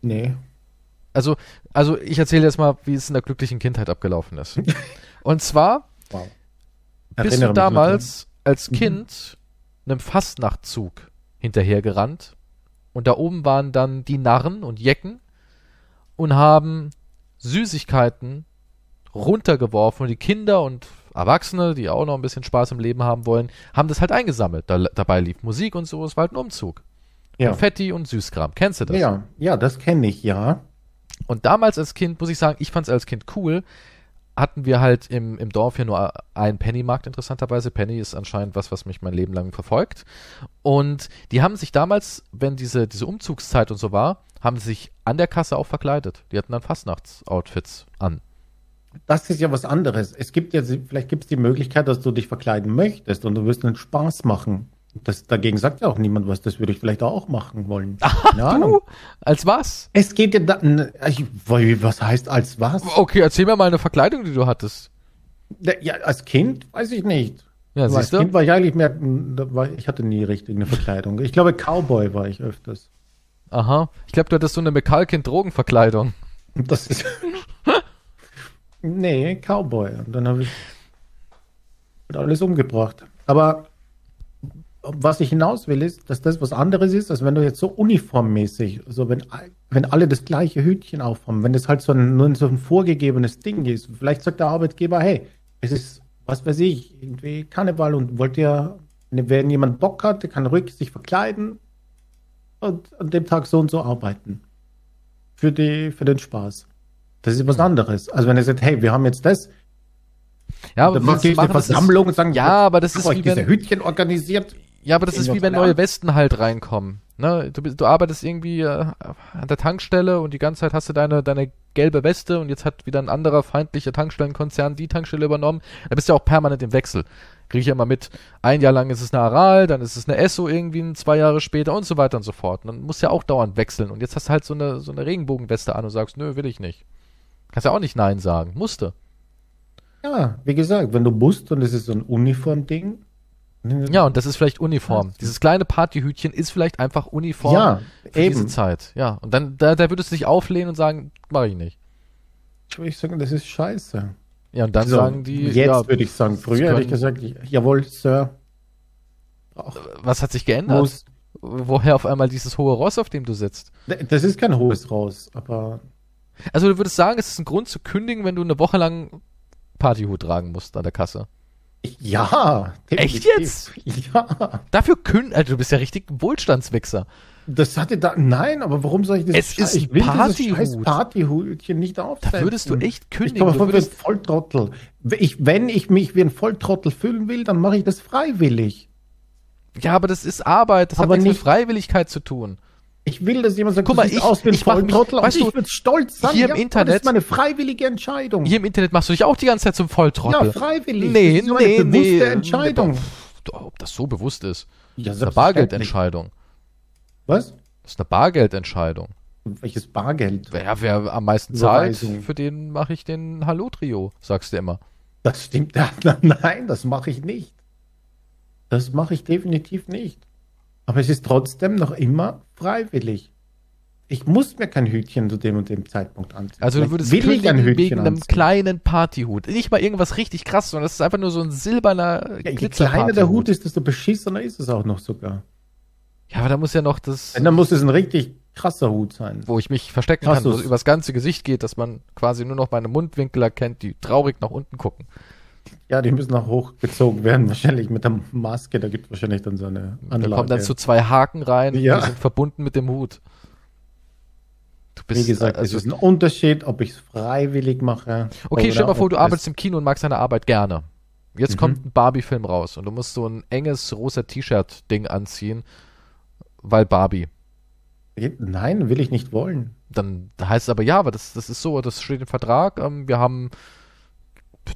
Speaker 2: Nee.
Speaker 1: Also, also ich erzähle jetzt mal, wie es in der glücklichen Kindheit abgelaufen ist. Und zwar wow. bist du damals als mhm. Kind. Einem Fastnachtzug hinterhergerannt und da oben waren dann die Narren und Jecken und haben Süßigkeiten runtergeworfen und die Kinder und Erwachsene, die auch noch ein bisschen Spaß im Leben haben wollen, haben das halt eingesammelt. Da, dabei lief Musik und so, es war halt ein Umzug. Ja. Konfetti und Süßkram. Kennst du das?
Speaker 2: Ja, ja, das kenne ich, ja.
Speaker 1: Und damals als Kind, muss ich sagen, ich fand es als Kind cool, hatten wir halt im, im Dorf hier nur einen Pennymarkt, interessanterweise. Penny ist anscheinend was, was mich mein Leben lang verfolgt. Und die haben sich damals, wenn diese, diese Umzugszeit und so war, haben sich an der Kasse auch verkleidet. Die hatten dann Fastnachtsoutfits an
Speaker 2: das ist ja was anderes. Es gibt ja, vielleicht gibt es die Möglichkeit, dass du dich verkleiden möchtest und du wirst einen Spaß machen. Das, dagegen sagt ja auch niemand was, das würde ich vielleicht auch machen wollen.
Speaker 1: Ach, du? Als was?
Speaker 2: Es geht ja da, ich, was heißt als was?
Speaker 1: Okay, erzähl mir mal eine Verkleidung, die du hattest.
Speaker 2: Ja, als Kind weiß ich nicht.
Speaker 1: Ja,
Speaker 2: als
Speaker 1: siehst
Speaker 2: du? Kind war ich eigentlich mehr, ich hatte nie richtig eine Verkleidung. Ich glaube, Cowboy war ich öfters.
Speaker 1: Aha. Ich glaube, du hattest so eine McCalkin-Drogenverkleidung.
Speaker 2: Das ist. Nee, Cowboy. Und dann habe ich alles umgebracht. Aber was ich hinaus will, ist, dass das was anderes ist, als wenn du jetzt so uniformmäßig, so wenn, wenn alle das gleiche Hütchen aufhaben, wenn das halt so ein, nur so ein vorgegebenes Ding ist. Vielleicht sagt der Arbeitgeber, hey, es ist, was weiß ich, irgendwie Karneval und wollt ihr, wenn jemand Bock hat, der kann ruhig sich verkleiden und an dem Tag so und so arbeiten. Für, die, für den Spaß. Das ist was anderes. Also wenn er sagt, hey, wir haben jetzt das,
Speaker 1: Ja,
Speaker 2: dann
Speaker 1: aber
Speaker 2: mache
Speaker 1: wir
Speaker 2: ich eine Versammlung und sagen,
Speaker 1: Ja, aber das ist wie
Speaker 2: diese
Speaker 1: wenn,
Speaker 2: Hütchen organisiert.
Speaker 1: Ja, aber das ist wie wenn neue. Westen halt reinkommen. Ne? Du, bist, du arbeitest irgendwie äh, an der Tankstelle und die ganze Zeit hast du deine, deine gelbe Weste und jetzt hat wieder ein anderer feindlicher Tankstellenkonzern die Tankstelle übernommen. Da bist du ja auch permanent im Wechsel. Kriege ich ja immer mit. Ein Jahr lang ist es eine Aral, dann ist es eine Esso irgendwie zwei Jahre später und so weiter und so fort. Und dann musst du ja auch dauernd wechseln. Und jetzt hast du halt so eine, so eine Regenbogenweste an und sagst, nö, will ich nicht. Kannst ja auch nicht Nein sagen. Musste.
Speaker 2: Ja, wie gesagt, wenn du musst und es ist so ein Uniform-Ding.
Speaker 1: Ja, und das ist vielleicht Uniform. Dieses kleine Partyhütchen ist vielleicht einfach Uniform
Speaker 2: Ja,
Speaker 1: für diese
Speaker 2: eben.
Speaker 1: Zeit. Ja, und dann, da, da würdest du dich auflehnen und sagen, mache ich nicht.
Speaker 2: Ich würde sagen, das ist scheiße.
Speaker 1: Ja, und dann
Speaker 2: So,
Speaker 1: sagen die,
Speaker 2: jetzt
Speaker 1: ja,
Speaker 2: würde ich sagen, früher hätte ich gesagt, jawohl, Sir. Brauch,
Speaker 1: was hat sich geändert?
Speaker 2: muss.
Speaker 1: Woher auf einmal dieses hohe Ross, auf dem du sitzt?
Speaker 2: Das ist kein hohes raus, aber
Speaker 1: Also du würdest sagen, es ist ein Grund zu kündigen, wenn du eine Woche lang Partyhut tragen musst an der Kasse.
Speaker 2: Ich, ja.
Speaker 1: Echt
Speaker 2: definitiv.
Speaker 1: jetzt?
Speaker 2: Ja.
Speaker 1: Dafür kündigen, also du bist ja richtig ein Wohlstandswichser.
Speaker 2: Das hatte da, nein, aber warum soll ich das?
Speaker 1: Es ist
Speaker 2: ich will dieses
Speaker 1: Partyhut.
Speaker 2: scheiß Partyhutchen nicht aufsetzen.
Speaker 1: Da würdest du echt
Speaker 2: Ich
Speaker 1: kündigen.
Speaker 2: komme
Speaker 1: Du
Speaker 2: vor wie ein
Speaker 1: würdest,
Speaker 2: Volltrottel. Ich, wenn ich mich wie ein Volltrottel fühlen will, dann mache ich das freiwillig.
Speaker 1: ja, aber das ist Arbeit, das hat
Speaker 2: Aber
Speaker 1: nichts mit
Speaker 2: nicht-
Speaker 1: Freiwilligkeit zu tun.
Speaker 2: Ich will, dass jemand sagt,
Speaker 1: Guck mal, ich-
Speaker 2: aus
Speaker 1: ich mach mich- weißt du,
Speaker 2: ich würde stolz sein.
Speaker 1: hier im
Speaker 2: ja,
Speaker 1: Internet-
Speaker 2: Das ist meine freiwillige Entscheidung.
Speaker 1: Hier im Internet machst du dich auch die ganze Zeit zum Volltrottel.
Speaker 2: ja, freiwillig.
Speaker 1: Nee,
Speaker 2: das ist
Speaker 1: nee,
Speaker 2: eine bewusste
Speaker 1: nee.
Speaker 2: Entscheidung.
Speaker 1: Ob das so bewusst ist.
Speaker 2: Ja,
Speaker 1: Das ist eine Bargeldentscheidung.
Speaker 2: Was?
Speaker 1: Das ist eine Bargeldentscheidung.
Speaker 2: Welches Bargeld?
Speaker 1: Wer, wer am meisten zahlt, für den mache ich den Hallo-Trio, sagst du immer.
Speaker 2: Das stimmt. Nein, das mache ich nicht. Das mache ich definitiv nicht. Aber es ist trotzdem noch immer freiwillig. Ich muss mir kein Hütchen zu dem und dem Zeitpunkt anziehen.
Speaker 1: Also du würdest
Speaker 2: will ich ein Hütchen
Speaker 1: wegen einem
Speaker 2: anziehen.
Speaker 1: kleinen Partyhut. Nicht mal irgendwas richtig krass, sondern das ist einfach nur so ein silberner
Speaker 2: Ja, je kleiner der Hut ist, desto beschissener ist es auch noch sogar.
Speaker 1: Ja, aber da muss ja noch das,
Speaker 2: Wenn, dann muss es ein richtig krasser Hut sein.
Speaker 1: wo ich mich verstecken
Speaker 2: Hast
Speaker 1: kann, wo es übers ganze Gesicht geht, dass man quasi nur noch meine Mundwinkel erkennt, die traurig nach unten gucken.
Speaker 2: Ja, die müssen auch hochgezogen werden, wahrscheinlich mit der Maske. Da gibt es wahrscheinlich dann so eine
Speaker 1: Da
Speaker 2: Anlage.
Speaker 1: kommen dann so zwei Haken rein,
Speaker 2: Ja.
Speaker 1: die sind verbunden mit dem Hut. Du
Speaker 2: Wie
Speaker 1: bist,
Speaker 2: gesagt,
Speaker 1: also,
Speaker 2: es ist ein Unterschied, ob ich es freiwillig mache.
Speaker 1: Okay, stell dir mal vor, du
Speaker 2: es-
Speaker 1: arbeitest im Kino und magst deine Arbeit gerne. Jetzt
Speaker 2: Mhm.
Speaker 1: kommt ein Barbie-Film raus und du musst so ein enges rosa T-Shirt-Ding anziehen, weil Barbie.
Speaker 2: Nein, will ich nicht wollen.
Speaker 1: Dann heißt es aber, ja, aber das, das ist so, das steht im Vertrag, ähm, wir haben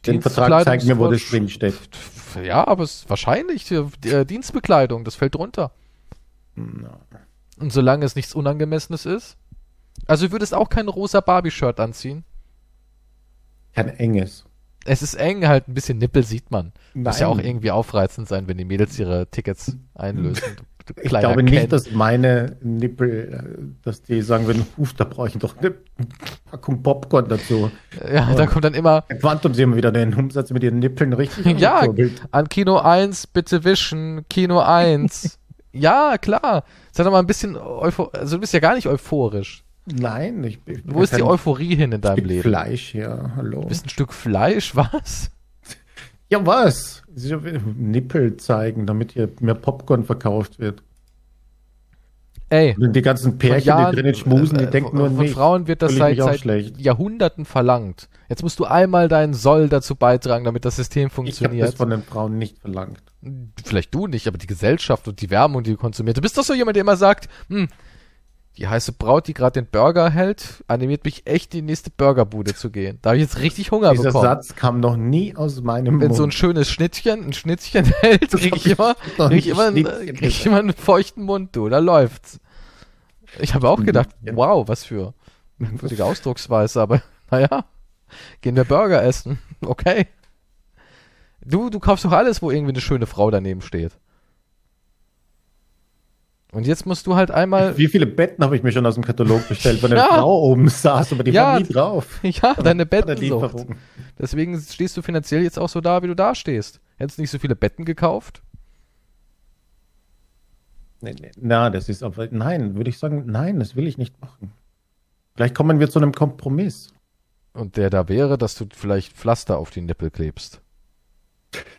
Speaker 2: Den Vertrag zeigt mir, wo das drin steht.
Speaker 1: Ja, aber es ist wahrscheinlich äh, die, äh, Dienstbekleidung, das fällt drunter.
Speaker 2: Na.
Speaker 1: Und solange es nichts Unangemessenes ist. Also du würdest auch kein rosa Barbie-Shirt anziehen.
Speaker 2: Kein enges.
Speaker 1: Es ist eng, halt ein bisschen Nippel sieht man. Muss ja
Speaker 2: Nein.
Speaker 1: auch irgendwie aufreizend sein, wenn die Mädels ihre Tickets einlösen.
Speaker 2: Ich glaube
Speaker 1: Ken.
Speaker 2: nicht, dass meine Nippel, äh, dass die sagen würden, huf, da brauche ich doch eine Packung Popcorn dazu.
Speaker 1: Ja, da kommt dann immer,
Speaker 2: Quantum, sie haben wieder den Umsatz mit ihren Nippeln richtig
Speaker 1: ja, an Kino 1 bitte wischen, Kino 1. ja, klar. Sei doch mal ein bisschen euphor also du bist ja gar nicht euphorisch.
Speaker 2: Nein, ich bin
Speaker 1: Wo ist die Euphorie hin in deinem
Speaker 2: Stück
Speaker 1: Leben?
Speaker 2: Fleisch hier, hallo.
Speaker 1: Du bist ein Stück Fleisch, was?
Speaker 2: Ja, was? Sie Nippel zeigen, damit hier mehr Popcorn verkauft wird.
Speaker 1: Ey,
Speaker 2: Und die ganzen Pärchen,
Speaker 1: Jahren,
Speaker 2: die drinnen schmusen, die
Speaker 1: äh,
Speaker 2: denken
Speaker 1: von,
Speaker 2: nur
Speaker 1: von
Speaker 2: nicht.
Speaker 1: Frauen wird das seit,
Speaker 2: mich
Speaker 1: seit. Jahrhunderten verlangt. Jetzt musst du einmal deinen Soll dazu beitragen, damit das System
Speaker 2: Ich habe
Speaker 1: funktioniert.
Speaker 2: das von den Frauen nicht verlangt.
Speaker 1: Vielleicht du nicht, aber die Gesellschaft und die Werbung, die du konsumierst. Du bist doch so jemand, der immer sagt, hm, die heiße Braut, die gerade den Burger hält, animiert mich echt, in die nächste Burgerbude zu gehen. Da habe ich jetzt richtig Hunger
Speaker 2: Dieser
Speaker 1: bekommen.
Speaker 2: Satz kam noch nie aus meinem
Speaker 1: Wenn
Speaker 2: Mund.
Speaker 1: so ein schönes Schnittchen, ein Schnittchen hält, krieg ich immer, krieg ich immer, krieg ich immer einen feuchten Mund, du, da läuft's. Ich habe auch gedacht, wow, was für merkwürdige Ausdrucksweise, aber naja, gehen wir Burger essen. Okay. Du, du kaufst doch alles, wo irgendwie eine schöne Frau daneben steht. Und jetzt musst du halt einmal,
Speaker 2: Wie viele Betten habe ich mir schon aus dem Katalog bestellt, wenn eine
Speaker 1: Ja.
Speaker 2: Frau oben saß, aber die
Speaker 1: Ja.
Speaker 2: war nie drauf.
Speaker 1: ja, deine Bettensucht. Deswegen stehst du finanziell jetzt auch so da, wie du da stehst. Hättest nicht so viele Betten gekauft?
Speaker 2: Nee, nee. Na, das ist aber, nein, würde ich sagen, nein, das will ich nicht machen. Vielleicht kommen wir zu einem Kompromiss.
Speaker 1: Und der da wäre, dass du vielleicht Pflaster auf die Nippel klebst.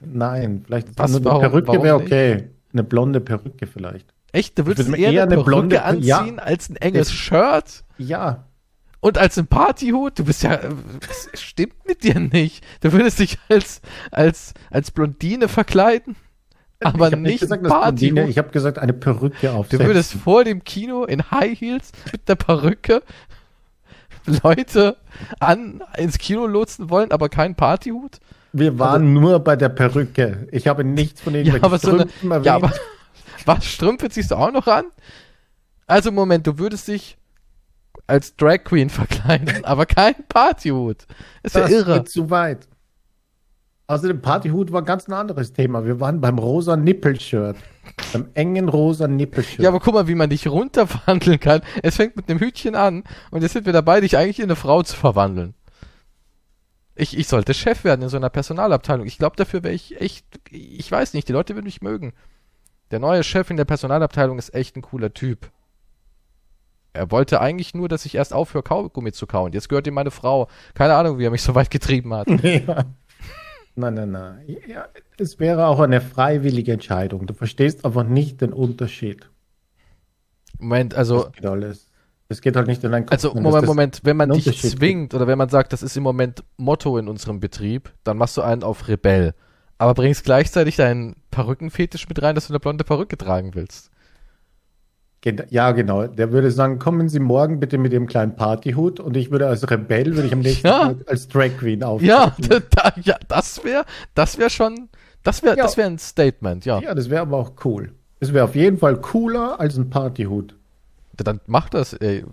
Speaker 2: Nein, vielleicht
Speaker 1: Was,
Speaker 2: eine
Speaker 1: warum-
Speaker 2: Perücke wäre
Speaker 1: nicht?
Speaker 2: okay. Eine blonde Perücke vielleicht.
Speaker 1: Echt? Du würdest eher,
Speaker 2: eher
Speaker 1: eine
Speaker 2: eine blonde-
Speaker 1: anziehen
Speaker 2: ja.
Speaker 1: als ein enges
Speaker 2: Das-
Speaker 1: Shirt?
Speaker 2: Ja,
Speaker 1: Und als ein Partyhut, du bist ja, das stimmt mit dir nicht. Du würdest dich als, als, als Blondine verkleiden, aber
Speaker 2: ich hab
Speaker 1: nicht,
Speaker 2: gesagt,
Speaker 1: Partyhut.
Speaker 2: ich habe gesagt, eine Perücke
Speaker 1: Du
Speaker 2: aufsetzen.
Speaker 1: würdest vor dem Kino in High Heels mit der Perücke Leute an ins Kino lotsen wollen, aber keinen Partyhut?
Speaker 2: Wir waren nur bei der Perücke. Ich habe nichts von
Speaker 1: Ja,
Speaker 2: irgendwelchen
Speaker 1: aber so eine,
Speaker 2: erwähnt.
Speaker 1: ja, aber was Strümpfe ziehst du auch noch an? Also Moment, du würdest dich als Drag Queen verkleiden, aber kein Partyhut. Ist ja
Speaker 2: das
Speaker 1: irre.
Speaker 2: geht zu weit. Außerdem Partyhut war ganz ein anderes Thema. Wir waren beim rosa Nippelshirt. beim engen rosa Nippelshirt.
Speaker 1: Ja, aber guck mal, wie man dich runterverwandeln kann. Es fängt mit einem Hütchen an und jetzt sind wir dabei, dich eigentlich in eine Frau zu verwandeln. Ich, ich sollte Chef werden in so einer Personalabteilung. Ich glaube, dafür wäre ich echt, ich weiß nicht, die Leute würden mich mögen. Der neue Chef in der Personalabteilung ist echt ein cooler Typ. Er wollte eigentlich nur, dass ich erst aufhöre, Kaugummi zu kauen. Jetzt gehört ihm meine Frau. Keine Ahnung, wie er mich so weit getrieben hat.
Speaker 2: ja. Nein, nein, nein. Ja, es wäre auch eine freiwillige Entscheidung. Du verstehst aber nicht den Unterschied.
Speaker 1: Moment, also,
Speaker 2: Das geht alles. Das geht halt nicht in deinen Kopf.
Speaker 1: Also Moment, Moment, wenn man
Speaker 2: einen
Speaker 1: dich zwingt oder wenn man sagt, das ist im Moment Motto in unserem Betrieb, dann machst du einen auf Rebell. Aber bringst gleichzeitig deinen Perückenfetisch mit rein, dass du eine blonde Perücke tragen willst.
Speaker 2: Ja, genau. Der würde sagen, kommen Sie morgen bitte mit Ihrem kleinen Partyhut und ich würde als Rebell, würde ich am nächsten
Speaker 1: Ja.
Speaker 2: Tag als Drag Queen auf.
Speaker 1: Ja, da, ja das wäre das wäre schon, das wäre
Speaker 2: Ja.
Speaker 1: das wäre ein Statement, ja.
Speaker 2: Ja, das wäre aber auch cool. Das wäre auf jeden Fall cooler als ein Partyhut.
Speaker 1: Dann mach das, ey.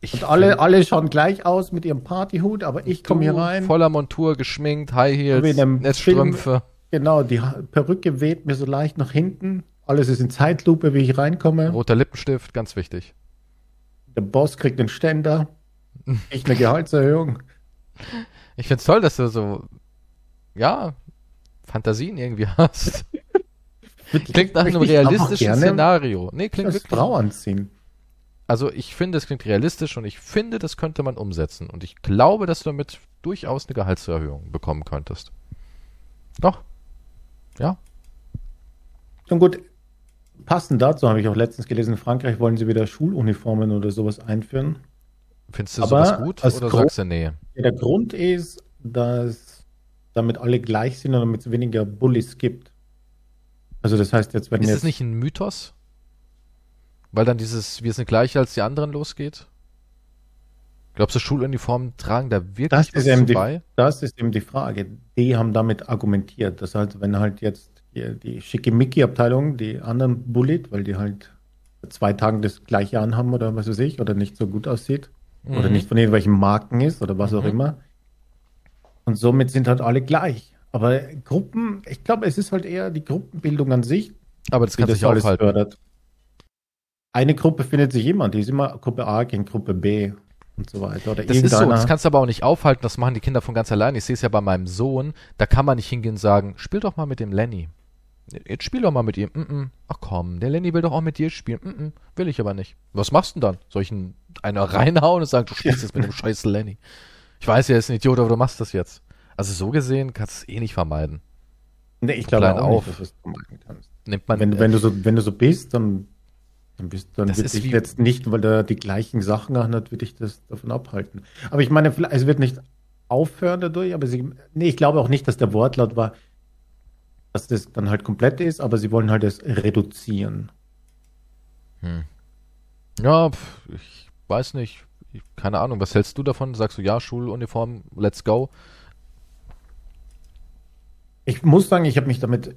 Speaker 1: Ich
Speaker 2: Und alle, alle schauen gleich aus mit ihrem Partyhut, aber ich komme hier rein.
Speaker 1: Voller Montur, geschminkt, High Heels, Netzstrümpfe.
Speaker 2: Genau, die Perücke weht mir so leicht nach hinten. Alles ist in Zeitlupe, wie ich reinkomme.
Speaker 1: Roter Lippenstift, ganz wichtig.
Speaker 2: Der Boss kriegt den Ständer. Ich eine Gehaltserhöhung.
Speaker 1: Ich find's toll, dass du so, ja, Fantasien irgendwie hast. Klingt nach einem
Speaker 2: ich
Speaker 1: realistischen Szenario. Nee, klingt
Speaker 2: als
Speaker 1: wirklich.
Speaker 2: Frau anziehen.
Speaker 1: Also ich finde, es klingt realistisch und ich finde, das könnte man umsetzen. Und ich glaube, dass du damit durchaus eine Gehaltserhöhung bekommen könntest. Doch. Ja.
Speaker 2: Und gut, passend dazu habe ich auch letztens gelesen, in Frankreich wollen sie wieder Schuluniformen oder sowas einführen.
Speaker 1: Findest du
Speaker 2: Aber
Speaker 1: sowas gut oder
Speaker 2: Gro-
Speaker 1: sagst du nee?
Speaker 2: Ja, der Grund ist, dass damit alle gleich sind und damit es weniger Bullies gibt. Also das heißt jetzt, wenn
Speaker 1: Ist
Speaker 2: jetzt
Speaker 1: es nicht ein Mythos? Weil dann dieses Wir sind gleich als die anderen losgeht? Glaubst du, Schuluniformen tragen da wirklich
Speaker 2: Das
Speaker 1: was
Speaker 2: ist, die,
Speaker 1: bei?
Speaker 2: das ist eben die Frage. Die haben damit argumentiert, dass halt, wenn halt jetzt die, die Schickimicki-Abteilung die anderen bullied, weil die halt zwei Tagen das gleiche anhaben oder was weiß ich, oder nicht so gut aussieht, oder
Speaker 1: Mhm.
Speaker 2: nicht von irgendwelchen Marken ist oder was auch
Speaker 1: Mhm.
Speaker 2: immer. Und somit sind halt alle gleich. Aber Gruppen, ich glaube, es ist halt eher die Gruppenbildung an sich,
Speaker 1: Aber das kann
Speaker 2: das
Speaker 1: sich
Speaker 2: alles
Speaker 1: aufhalten.
Speaker 2: fördert. Eine Gruppe findet sich immer, die ist immer Gruppe A gegen Gruppe B und so weiter. Oder
Speaker 1: Das ist so, das kannst du aber auch nicht aufhalten, das machen die Kinder von ganz allein. Ich sehe es ja bei meinem Sohn, da kann man nicht hingehen und sagen, spiel doch mal mit dem Lenny. Jetzt spiel doch mal mit ihm. Mm -mm. Ach komm, der Lenny will doch auch mit dir spielen. Mm -mm. Will ich aber nicht. Was machst du denn dann? Soll ich ihn einer reinhauen und sagen, du spielst jetzt mit dem scheiß Lenny? Ich weiß, er ist ein Idiot, aber du machst das jetzt. Also so gesehen kannst du es eh nicht vermeiden.
Speaker 2: Nee, ich glaube auch
Speaker 1: auf.
Speaker 2: nicht, dass du es vermeiden kannst.
Speaker 1: Nimmt man,
Speaker 2: Wenn, wenn, du so, wenn du so bist, dann, dann, bist, dann
Speaker 1: Das
Speaker 2: wird dich jetzt nicht, weil er die gleichen Sachen anhat, wird dich das davon abhalten. Aber ich meine, es wird nicht aufhören dadurch, aber sie, nee, ich glaube auch nicht, dass der Wortlaut war, dass das dann halt komplett ist, aber sie wollen halt es reduzieren.
Speaker 1: Hm. Ja, ich weiß nicht. Ich, keine Ahnung, was hältst du davon? Sagst du ja, Schuluniform, let's go?
Speaker 2: Ich muss sagen, ich habe mich damit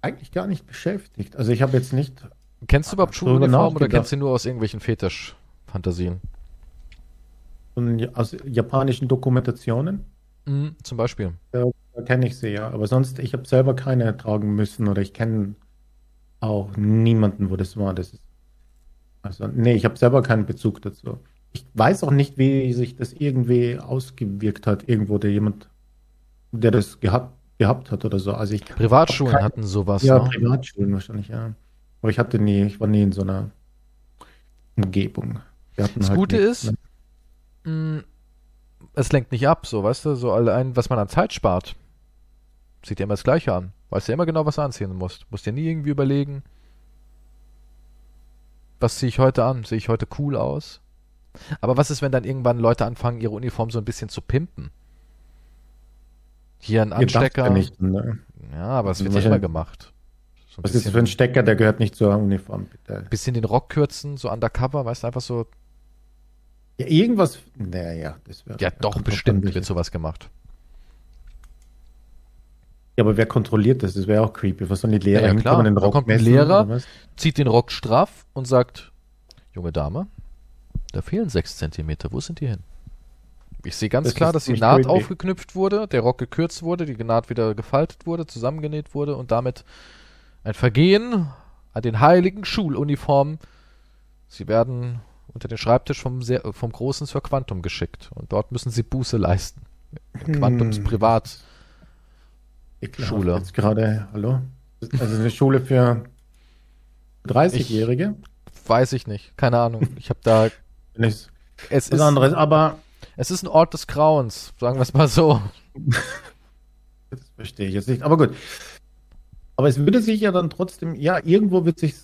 Speaker 2: eigentlich gar nicht beschäftigt. Also ich habe jetzt nicht
Speaker 1: Kennst du überhaupt Schuluniform oder
Speaker 2: nachgedacht.
Speaker 1: kennst du nur aus irgendwelchen Fetisch-Fantasien?
Speaker 2: aus japanischen Dokumentationen,
Speaker 1: Mhm, zum Beispiel.
Speaker 2: da kenne ich sie ja. Aber sonst, ich habe selber keine tragen müssen oder ich kenne auch niemanden, wo das war. Das ist, also, nee, ich habe selber keinen Bezug dazu. Ich weiß auch nicht, wie sich das irgendwie ausgewirkt hat, irgendwo der jemand, der das gehabt, gehabt hat oder so. Also ich
Speaker 1: Privatschulen
Speaker 2: Kein-
Speaker 1: hatten sowas.
Speaker 2: ja,
Speaker 1: ne?
Speaker 2: Privatschulen wahrscheinlich, ja. Aber ich hatte nie, ich war nie in so einer Umgebung.
Speaker 1: Das
Speaker 2: halt
Speaker 1: Gute ist, mh, es lenkt nicht ab, so, weißt du, so allein, was man an Zeit spart. Sieht dir immer das Gleiche an. Weißt ja immer genau, was du anziehen musst. Musst dir nie irgendwie überlegen, was ziehe ich heute an? Sehe ich heute cool aus? Aber was ist, wenn dann irgendwann Leute anfangen, ihre Uniform so ein bisschen zu pimpen? Hier ein Anstecker.
Speaker 2: Ja, nicht, ne?
Speaker 1: ja aber es wird ja immer gemacht.
Speaker 2: So was ist das für ein Stecker, der gehört nicht zur Uniform, bitte?
Speaker 1: Bisschen den Rock kürzen, so undercover, weißt du, einfach so.
Speaker 2: Ja, irgendwas. Naja, das
Speaker 1: wäre. Ja, doch, bestimmt wird sowas gemacht.
Speaker 2: Ja, aber wer kontrolliert das? Das wäre auch creepy. Was sollen die Lehrer
Speaker 1: ja, ja, klar. Den Rock da kommt ein Lehrer, zieht den Rock straff und sagt, junge Dame, da fehlen sechs Zentimeter. Wo sind die hin? Ich sehe ganz das klar, dass die Naht aufgeknüpft wurde, der Rock gekürzt wurde, die Naht wieder gefaltet wurde, zusammengenäht wurde und damit ein Vergehen an den heiligen Schuluniformen. Sie werden unter den Schreibtisch vom, sehr, vom Großen zur Quantum geschickt und dort müssen sie Buße leisten. Quantums hm. Privat Schule.
Speaker 2: Jetzt gerade, hallo? Also eine Schule für 30-Jährige?
Speaker 1: Weiß ich nicht. Keine Ahnung. Ich habe da.
Speaker 2: Nichts.
Speaker 1: Es ist anderes, aber. Es ist ein Ort des Grauens, sagen wir es mal so.
Speaker 2: das verstehe ich jetzt nicht. Aber gut. Aber es würde sich ja dann trotzdem, ja, irgendwo wird sich,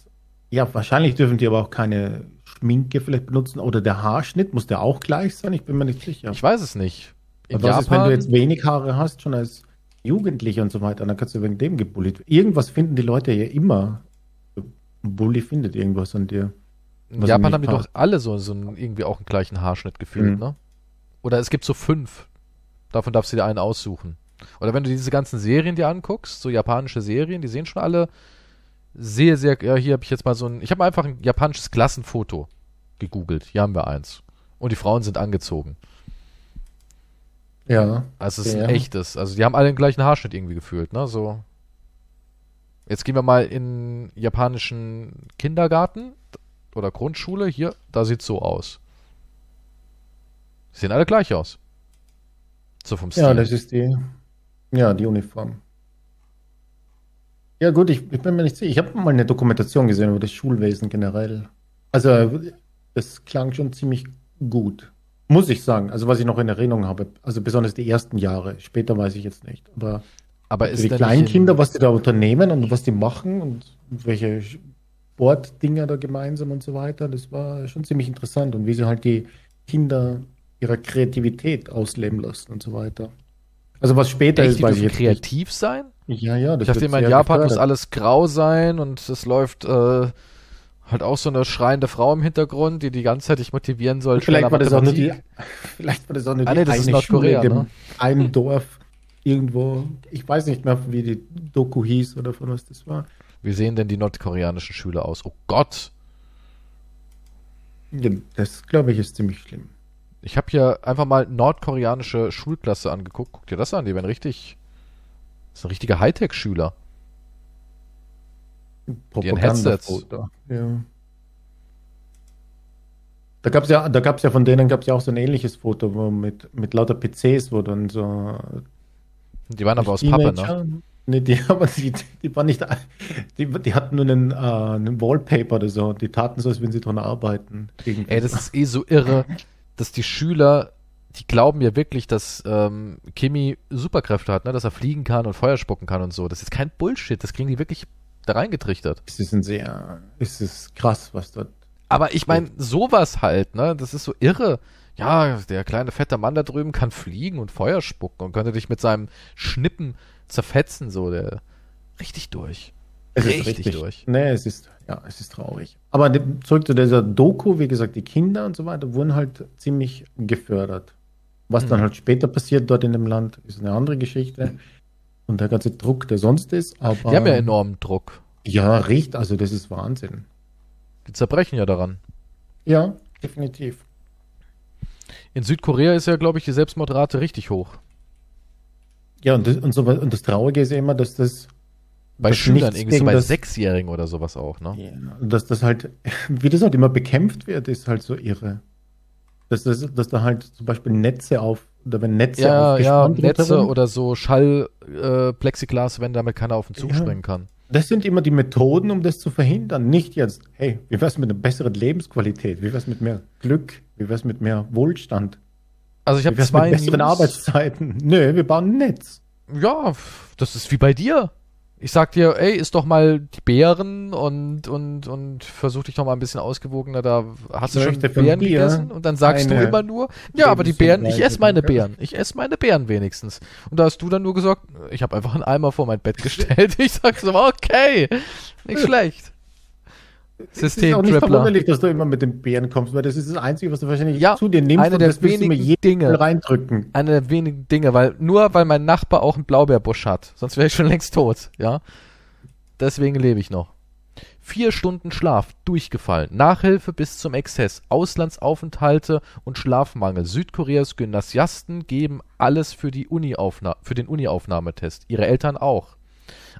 Speaker 2: ja, wahrscheinlich dürfen die aber auch keine Schminke vielleicht benutzen oder der Haarschnitt, muss der auch gleich sein? Ich bin mir nicht sicher.
Speaker 1: Ich weiß es nicht.
Speaker 2: In was Japan, ist, wenn du jetzt wenig Haare hast, schon als Jugendliche und so weiter, dann kannst du wegen dem gebullied. Irgendwas finden die Leute ja immer. Bully findet irgendwas an dir.
Speaker 1: In Japan haben die doch alle so, so einen, irgendwie auch einen gleichen Haarschnitt gefühlt, mhm. ne? Oder es gibt so fünf. Davon darfst du dir einen aussuchen. Oder wenn du diese ganzen Serien dir anguckst, so japanische Serien, die sehen schon alle sehr, sehr. Ja, hier habe ich jetzt mal so ein. Ich habe einfach ein japanisches Klassenfoto gegoogelt. Hier haben wir eins. Und die Frauen sind angezogen.
Speaker 2: Ja.
Speaker 1: Also es ist ja. ein echtes. Also die haben alle den gleichen Haarschnitt irgendwie gefühlt, ne? So. Jetzt gehen wir mal in japanischen Kindergarten oder Grundschule. Hier, da sieht's so aus. Sehen alle gleich aus.
Speaker 2: So vom Stil. Ja, das ist die, ja, die Uniform. Ja, gut, ich, ich bin mir nicht sicher. Ich habe mal eine Dokumentation gesehen über das Schulwesen generell. Also, es klang schon ziemlich gut. Muss ich sagen. Also was ich noch in Erinnerung habe. Also besonders die ersten Jahre. Später weiß ich jetzt nicht. Aber,
Speaker 1: Aber ist
Speaker 2: die kleinen Kinder, was die da unternehmen und was die machen und welche Sportdinger da gemeinsam und so weiter, das war schon ziemlich interessant. Und wie sie halt die Kinder ihre Kreativität ausleben lassen und so weiter. Also was später
Speaker 1: Echt,
Speaker 2: ist, weiß
Speaker 1: ich kreativ nicht. sein?
Speaker 2: Ja, ja.
Speaker 1: Das ich dachte immer, in Japan gefördert. muss alles grau sein und es läuft äh, halt auch so eine schreiende Frau im Hintergrund, die die ganze Zeit dich motivieren soll.
Speaker 2: Vielleicht war das auch nur die, vielleicht war das auch nur ah, nee,
Speaker 1: das ist Nordkorea,
Speaker 2: in ne? einem Dorf irgendwo. Ich weiß nicht mehr, wie die Doku hieß oder von was das war.
Speaker 1: Wie sehen denn die nordkoreanischen Schüler aus? Oh Gott!
Speaker 2: Das, glaube ich, ist ziemlich schlimm.
Speaker 1: Ich habe hier einfach mal nordkoreanische Schulklasse angeguckt. Guck dir das an, die werden richtig. Das ist ein richtiger Hightech-Schüler.
Speaker 2: Propaganda-Foto. Ja. Da gab es ja, da gab's ja von denen gab es ja auch so ein ähnliches Foto wo mit, mit lauter PCs, wo dann so.
Speaker 1: Die waren aber aus Pappe, ne?
Speaker 2: Nee, die, aber die, die waren nicht. Die, die hatten nur einen, äh, einen Wallpaper oder so. Die taten so, als wenn sie dran arbeiten.
Speaker 1: Ey, das ist eh so irre, dass die Schüler, die glauben ja wirklich, dass ähm, Kimi Superkräfte hat, ne? dass er fliegen kann und Feuer spucken kann und so. Das ist kein Bullshit. Das kriegen die wirklich da reingetrichtert.
Speaker 2: Es ist ein sehr, es ist krass, was dort.
Speaker 1: Aber ich meine, sowas halt, ne? Das ist so irre. Ja, der kleine fette Mann da drüben kann fliegen und Feuer spucken und könnte dich mit seinem Schnippen zerfetzen, so der richtig durch.
Speaker 2: Es richtig, richtig durch. Nee, es ist, ja, es ist traurig. Aber zurück zu dieser Doku, wie gesagt, die Kinder und so weiter wurden halt ziemlich gefördert. Was hm. dann halt später passiert dort in dem Land, ist eine andere Geschichte und der ganze Druck, der sonst ist. Aber,
Speaker 1: die haben ja enormen Druck.
Speaker 2: Ja, riecht, also das ist Wahnsinn.
Speaker 1: Die zerbrechen ja daran.
Speaker 2: Ja, definitiv.
Speaker 1: In Südkorea ist ja, glaube ich, die Selbstmordrate richtig hoch.
Speaker 2: Ja, und das, und, so, und das Traurige ist ja immer, dass das
Speaker 1: bei das Schülern irgendwie so bei das, Sechsjährigen oder sowas auch, ne?
Speaker 2: Ja, dass das halt, wie das halt immer bekämpft wird, ist halt so irre. Dass, das, dass da halt zum Beispiel Netze auf, oder wenn Netze
Speaker 1: ja, ja, Netze drin. oder so Schall-Plexiglas, äh, wenn damit keiner auf den Zug ja. springen kann.
Speaker 2: Das sind immer die Methoden, um das zu verhindern. Nicht jetzt, hey, wie wär's mit einer besseren Lebensqualität? Wie wär's mit mehr Glück? Wie wär's mit mehr Wohlstand?
Speaker 1: Also ich habe zwei
Speaker 2: mit besseren News. Arbeitszeiten. Nö, wir bauen ein Netz.
Speaker 1: Ja, das ist wie bei dir. Ich sag dir, ey, isst doch mal die Beeren und, und, und versuch dich doch mal ein bisschen ausgewogener. Da hast du schon Beeren gegessen und dann sagst du immer nur, ja, aber die Beeren, ich esse meine Beeren. Ich esse meine Beeren wenigstens. Und da hast du dann nur gesagt, ich habe einfach einen Eimer vor mein Bett gestellt. Ich sag so, okay, nicht schlecht.
Speaker 2: System es ist auch nicht verwunderlich, dass du immer mit den Bären kommst, weil das ist das Einzige, was du wahrscheinlich ja, zu dir nimmst
Speaker 1: eine der wenigen Dinge
Speaker 2: reindrücken.
Speaker 1: Eine der wenigen Dinge, weil nur weil mein Nachbar auch einen Blaubeerbusch hat, sonst wäre ich schon längst tot, ja. Deswegen lebe ich noch. Vier Stunden Schlaf durchgefallen, Nachhilfe bis zum Exzess, Auslandsaufenthalte und Schlafmangel. Südkoreas Gymnasiasten geben alles für, die Uni für den Uni-Aufnahmetest. Ihre Eltern auch.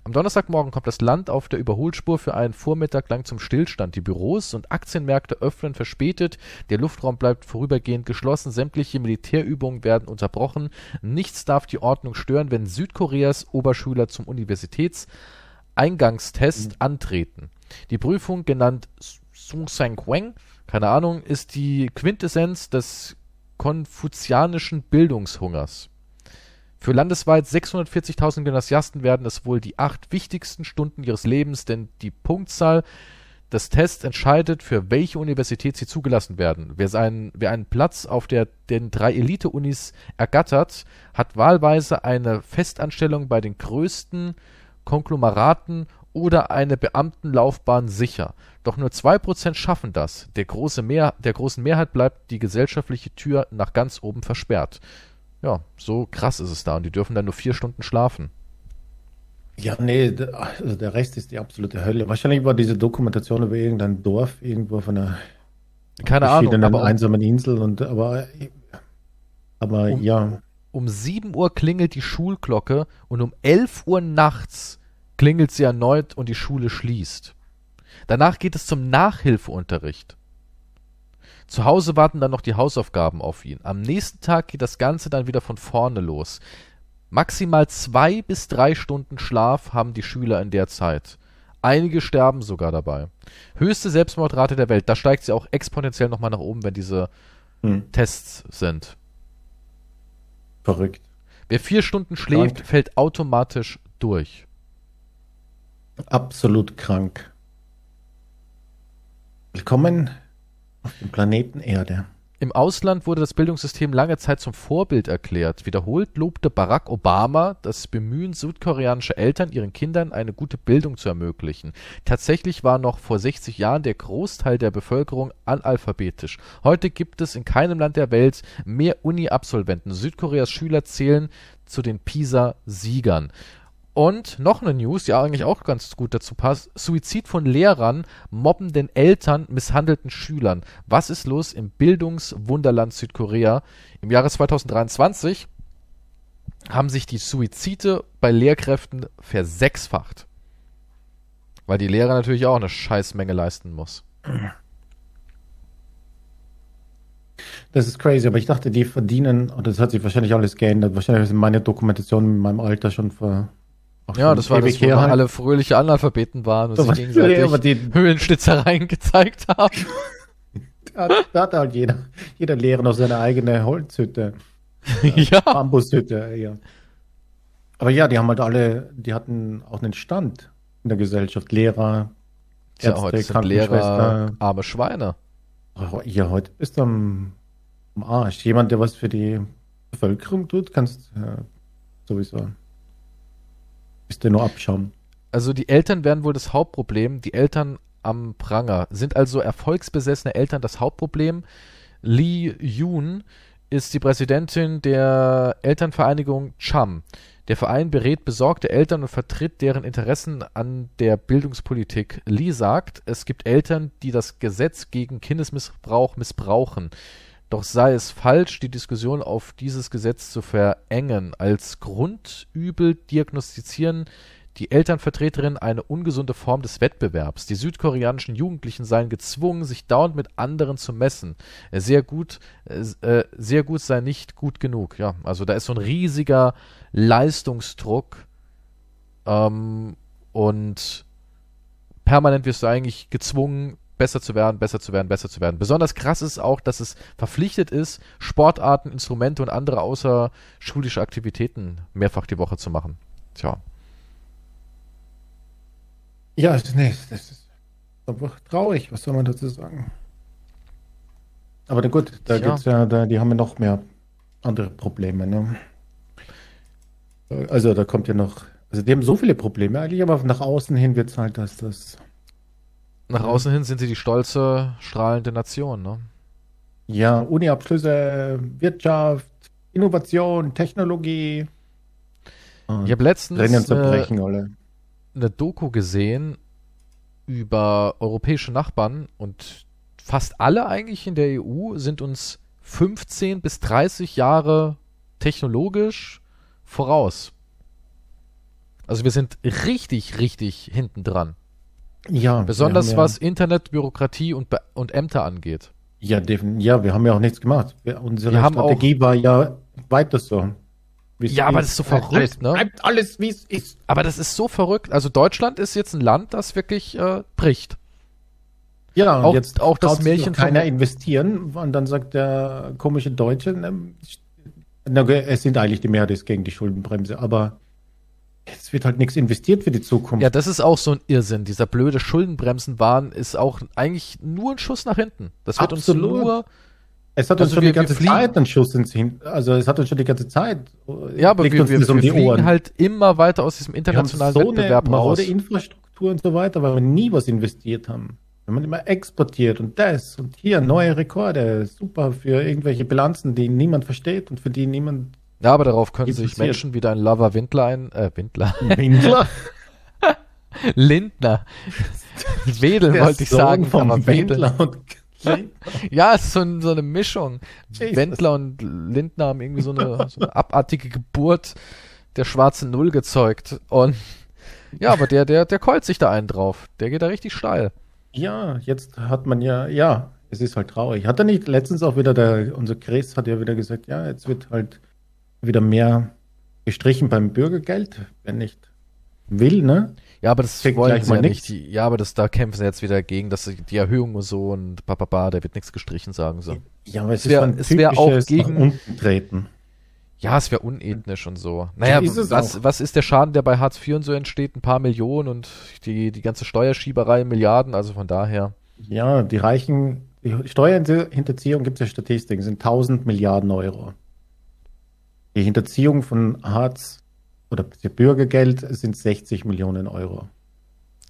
Speaker 1: Am Donnerstagmorgen kommt das Land auf der Überholspur für einen Vormittag lang zum Stillstand. Die Büros und Aktienmärkte öffnen verspätet, der Luftraum bleibt vorübergehend geschlossen, sämtliche Militärübungen werden unterbrochen. Nichts darf die Ordnung stören, wenn Südkoreas Oberschüler zum Universitätseingangstest mhm. antreten. Die Prüfung, genannt Sung Sang Kweng, keine Ahnung, ist die Quintessenz des konfuzianischen Bildungshungers. Für landesweit 640.000 Gymnasiasten werden es wohl die acht wichtigsten Stunden ihres Lebens, denn die Punktzahl des Tests entscheidet, für welche Universität sie zugelassen werden. Wer, seinen, wer einen Platz auf der, den drei Elite-Unis ergattert, hat wahlweise eine Festanstellung bei den größten Konglomeraten oder eine Beamtenlaufbahn sicher. Doch nur zwei Prozent schaffen das. Der, große Mehr, der großen Mehrheit bleibt die gesellschaftliche Tür nach ganz oben versperrt. Ja, so krass ist es da und die dürfen dann nur vier Stunden schlafen.
Speaker 2: Ja, nee, also der Rest ist die absolute Hölle. Wahrscheinlich war diese Dokumentation über irgendein Dorf irgendwo von einer
Speaker 1: keine Ahnung,
Speaker 2: aber einsamen Insel und aber aber
Speaker 1: um,
Speaker 2: ja.
Speaker 1: Um 7 Uhr klingelt die Schulglocke und um 11 Uhr nachts klingelt sie erneut und die Schule schließt. Danach geht es zum Nachhilfeunterricht. Zu Hause warten dann noch die Hausaufgaben auf ihn. Am nächsten Tag geht das Ganze dann wieder von vorne los. Maximal zwei bis drei Stunden Schlaf haben die Schüler in der Zeit. Einige sterben sogar dabei. Höchste Selbstmordrate der Welt. Da steigt sie auch exponentiell nochmal nach oben, wenn diese hm. Tests sind.
Speaker 2: Verrückt.
Speaker 1: Wer vier Stunden schläft, krank. fällt automatisch durch.
Speaker 2: Absolut krank. Willkommen auf dem Planeten Erde.
Speaker 1: Im Ausland wurde das Bildungssystem lange Zeit zum Vorbild erklärt. Wiederholt lobte Barack Obama das Bemühen südkoreanischer Eltern, ihren Kindern eine gute Bildung zu ermöglichen. Tatsächlich war noch vor 60 Jahren der Großteil der Bevölkerung analphabetisch. Heute gibt es in keinem Land der Welt mehr Uni-Absolventen. Südkoreas Schüler zählen zu den PISA-Siegern. Und noch eine News, die eigentlich auch ganz gut dazu passt. Suizid von Lehrern, mobbenden Eltern, misshandelten Schülern. Was ist los im Bildungswunderland Südkorea? Im Jahre 2023 haben sich die Suizide bei Lehrkräften versechsfacht. Weil die Lehrer natürlich auch eine Scheißmenge leisten muss.
Speaker 2: Das ist crazy, aber ich dachte, die verdienen, und das hat sich wahrscheinlich alles geändert. Wahrscheinlich sind meine Dokumentationen in meinem Alter schon ver,
Speaker 1: ja, das war das, wo halt. alle fröhliche Analphabeten waren und sich gegenseitig Höhlenschnitzereien gezeigt haben.
Speaker 2: da, da hat halt jeder, jeder Lehrer noch seine eigene Holzhütte. ja. Bambushütte, ja. Aber ja, die haben halt alle, die hatten auch einen Stand in der Gesellschaft. Lehrer,
Speaker 1: Ärzte, ja, heute sind Lehrer arme Schweine.
Speaker 2: Ja, heute bist du am, am Arsch. Jemand, der was für die Bevölkerung tut, kannst ja, sowieso. Der nur abschauen.
Speaker 1: Also die Eltern werden wohl das Hauptproblem, die Eltern am Pranger. Sind also erfolgsbesessene Eltern das Hauptproblem? Lee Yoon ist die Präsidentin der Elternvereinigung Cham. Der Verein berät besorgte Eltern und vertritt deren Interessen an der Bildungspolitik. Lee sagt, es gibt Eltern, die das Gesetz gegen Kindesmissbrauch missbrauchen. Doch sei es falsch, die Diskussion auf dieses Gesetz zu verengen. Als Grundübel diagnostizieren die Elternvertreterinnen eine ungesunde Form des Wettbewerbs. Die südkoreanischen Jugendlichen seien gezwungen, sich dauernd mit anderen zu messen. Sehr gut, äh, sehr gut sei nicht gut genug. Ja, also da ist so ein riesiger Leistungsdruck ähm, und permanent wirst du eigentlich gezwungen, besser zu werden, besser zu werden, besser zu werden. Besonders krass ist auch, dass es verpflichtet ist, Sportarten, Instrumente und andere außerschulische Aktivitäten mehrfach die Woche zu machen. Tja.
Speaker 2: Ja, nee, das ist einfach traurig, was soll man dazu sagen? Aber na gut, da
Speaker 1: Ja.
Speaker 2: gibt's ja, da, die haben ja noch mehr andere Probleme, ne? Also da kommt ja noch, also die haben so viele Probleme eigentlich, aber nach außen hin wird es halt, dass das,
Speaker 1: Nach außen hin sind sie die stolze, strahlende Nation, ne?
Speaker 2: ja, Uni-Abschlüsse, Wirtschaft, Innovation, Technologie.
Speaker 1: Ich habe letztens
Speaker 2: alle.
Speaker 1: eine Doku gesehen über europäische Nachbarn und fast alle eigentlich in der EU sind uns 15 bis 30 Jahre technologisch voraus. Also wir sind richtig, richtig hinten dran.
Speaker 2: Ja,
Speaker 1: Besonders
Speaker 2: ja,
Speaker 1: was Internet, Bürokratie und, Be und Ämter angeht.
Speaker 2: Ja, ja, wir haben ja auch nichts gemacht. Wir, unsere
Speaker 1: Wir haben
Speaker 2: Strategie war ja weiter so.
Speaker 1: Ja, aber das ist so verrückt,
Speaker 2: alles,
Speaker 1: ne?
Speaker 2: Bleibt alles, wie es ist.
Speaker 1: Aber das ist so verrückt. Also Deutschland ist jetzt ein Land, das wirklich äh, bricht.
Speaker 2: Ja, und
Speaker 1: Auch-
Speaker 2: jetzt
Speaker 1: auch das Märchen
Speaker 2: keiner
Speaker 1: von-
Speaker 2: investieren. Und dann sagt der komische Deutsche, ähm, na, es sind eigentlich die Mehrheit ist gegen die Schuldenbremse, aber es wird halt nichts investiert für die Zukunft.
Speaker 1: Ja, das ist auch so ein Irrsinn. Dieser blöde Schuldenbremsenwahn ist auch eigentlich nur ein Schuss nach hinten. Das wird
Speaker 2: Absolut.
Speaker 1: uns nur.
Speaker 2: es hat uns
Speaker 1: also
Speaker 2: schon
Speaker 1: wir-
Speaker 2: die ganze Zeit einen Schuss ins Hin. Also es hat uns schon die ganze Zeit.
Speaker 1: Ja, aber wir,
Speaker 2: uns
Speaker 1: wir, wir
Speaker 2: um
Speaker 1: fliegen
Speaker 2: Ohren.
Speaker 1: halt immer weiter aus diesem
Speaker 2: Wir haben
Speaker 1: internationalen
Speaker 2: so eine
Speaker 1: Wettbewerb raus.
Speaker 2: marode Infrastruktur und so weiter, weil wir nie was investiert haben. Wenn man immer exportiert und das und hier neue Rekorde, super für irgendwelche Bilanzen, die niemand versteht und für die niemand
Speaker 1: Ja, aber darauf können sich. Menschen wie dein Lover Windler ein, äh, Windler,
Speaker 2: Windler,
Speaker 1: Lindner, Wedel wollte ich
Speaker 2: Sohn
Speaker 1: sagen,
Speaker 2: vom
Speaker 1: aber Wedel.
Speaker 2: Wendler und
Speaker 1: Ja, es ist so, ein, so eine Mischung.
Speaker 2: Jesus.
Speaker 1: Wendler und Lindner haben irgendwie so eine, so eine abartige Geburt der schwarzen Null gezeugt. Und ja, aber der, der, der keult sich da einen drauf. Der geht da richtig steil.
Speaker 2: Ja, jetzt hat man ja, ja, es ist halt traurig. Hat er nicht letztens auch wieder der, unser Chris hat ja wieder gesagt, ja, jetzt wird halt wieder mehr gestrichen beim Bürgergeld, wer nicht will, ne?
Speaker 1: Ja, aber das
Speaker 2: Kriegt
Speaker 1: wollen
Speaker 2: gleich
Speaker 1: sie
Speaker 2: mal
Speaker 1: ja nicht. Die, ja, aber das, da kämpfen sie jetzt wieder gegen, dass die Erhöhung und so und papapa, da wird nichts gestrichen, sagen sie.
Speaker 2: Ja, aber es,
Speaker 1: Es wär-
Speaker 2: ist so ein
Speaker 1: es wär auch gegen-
Speaker 2: unten treten.
Speaker 1: Ja, es wäre unethnisch und so. Naja,
Speaker 2: es
Speaker 1: was,
Speaker 2: auch.
Speaker 1: was ist der Schaden, der bei Hartz IV und so entsteht? Ein paar Millionen und die, die ganze Steuerschieberei Milliarden, also von daher.
Speaker 2: Ja, die Reichen, die Steuerhinterziehung gibt es ja Statistiken, sind 1000 Milliarden Euro. Die Hinterziehung von Hartz oder der Bürgergeld sind 60 Millionen Euro.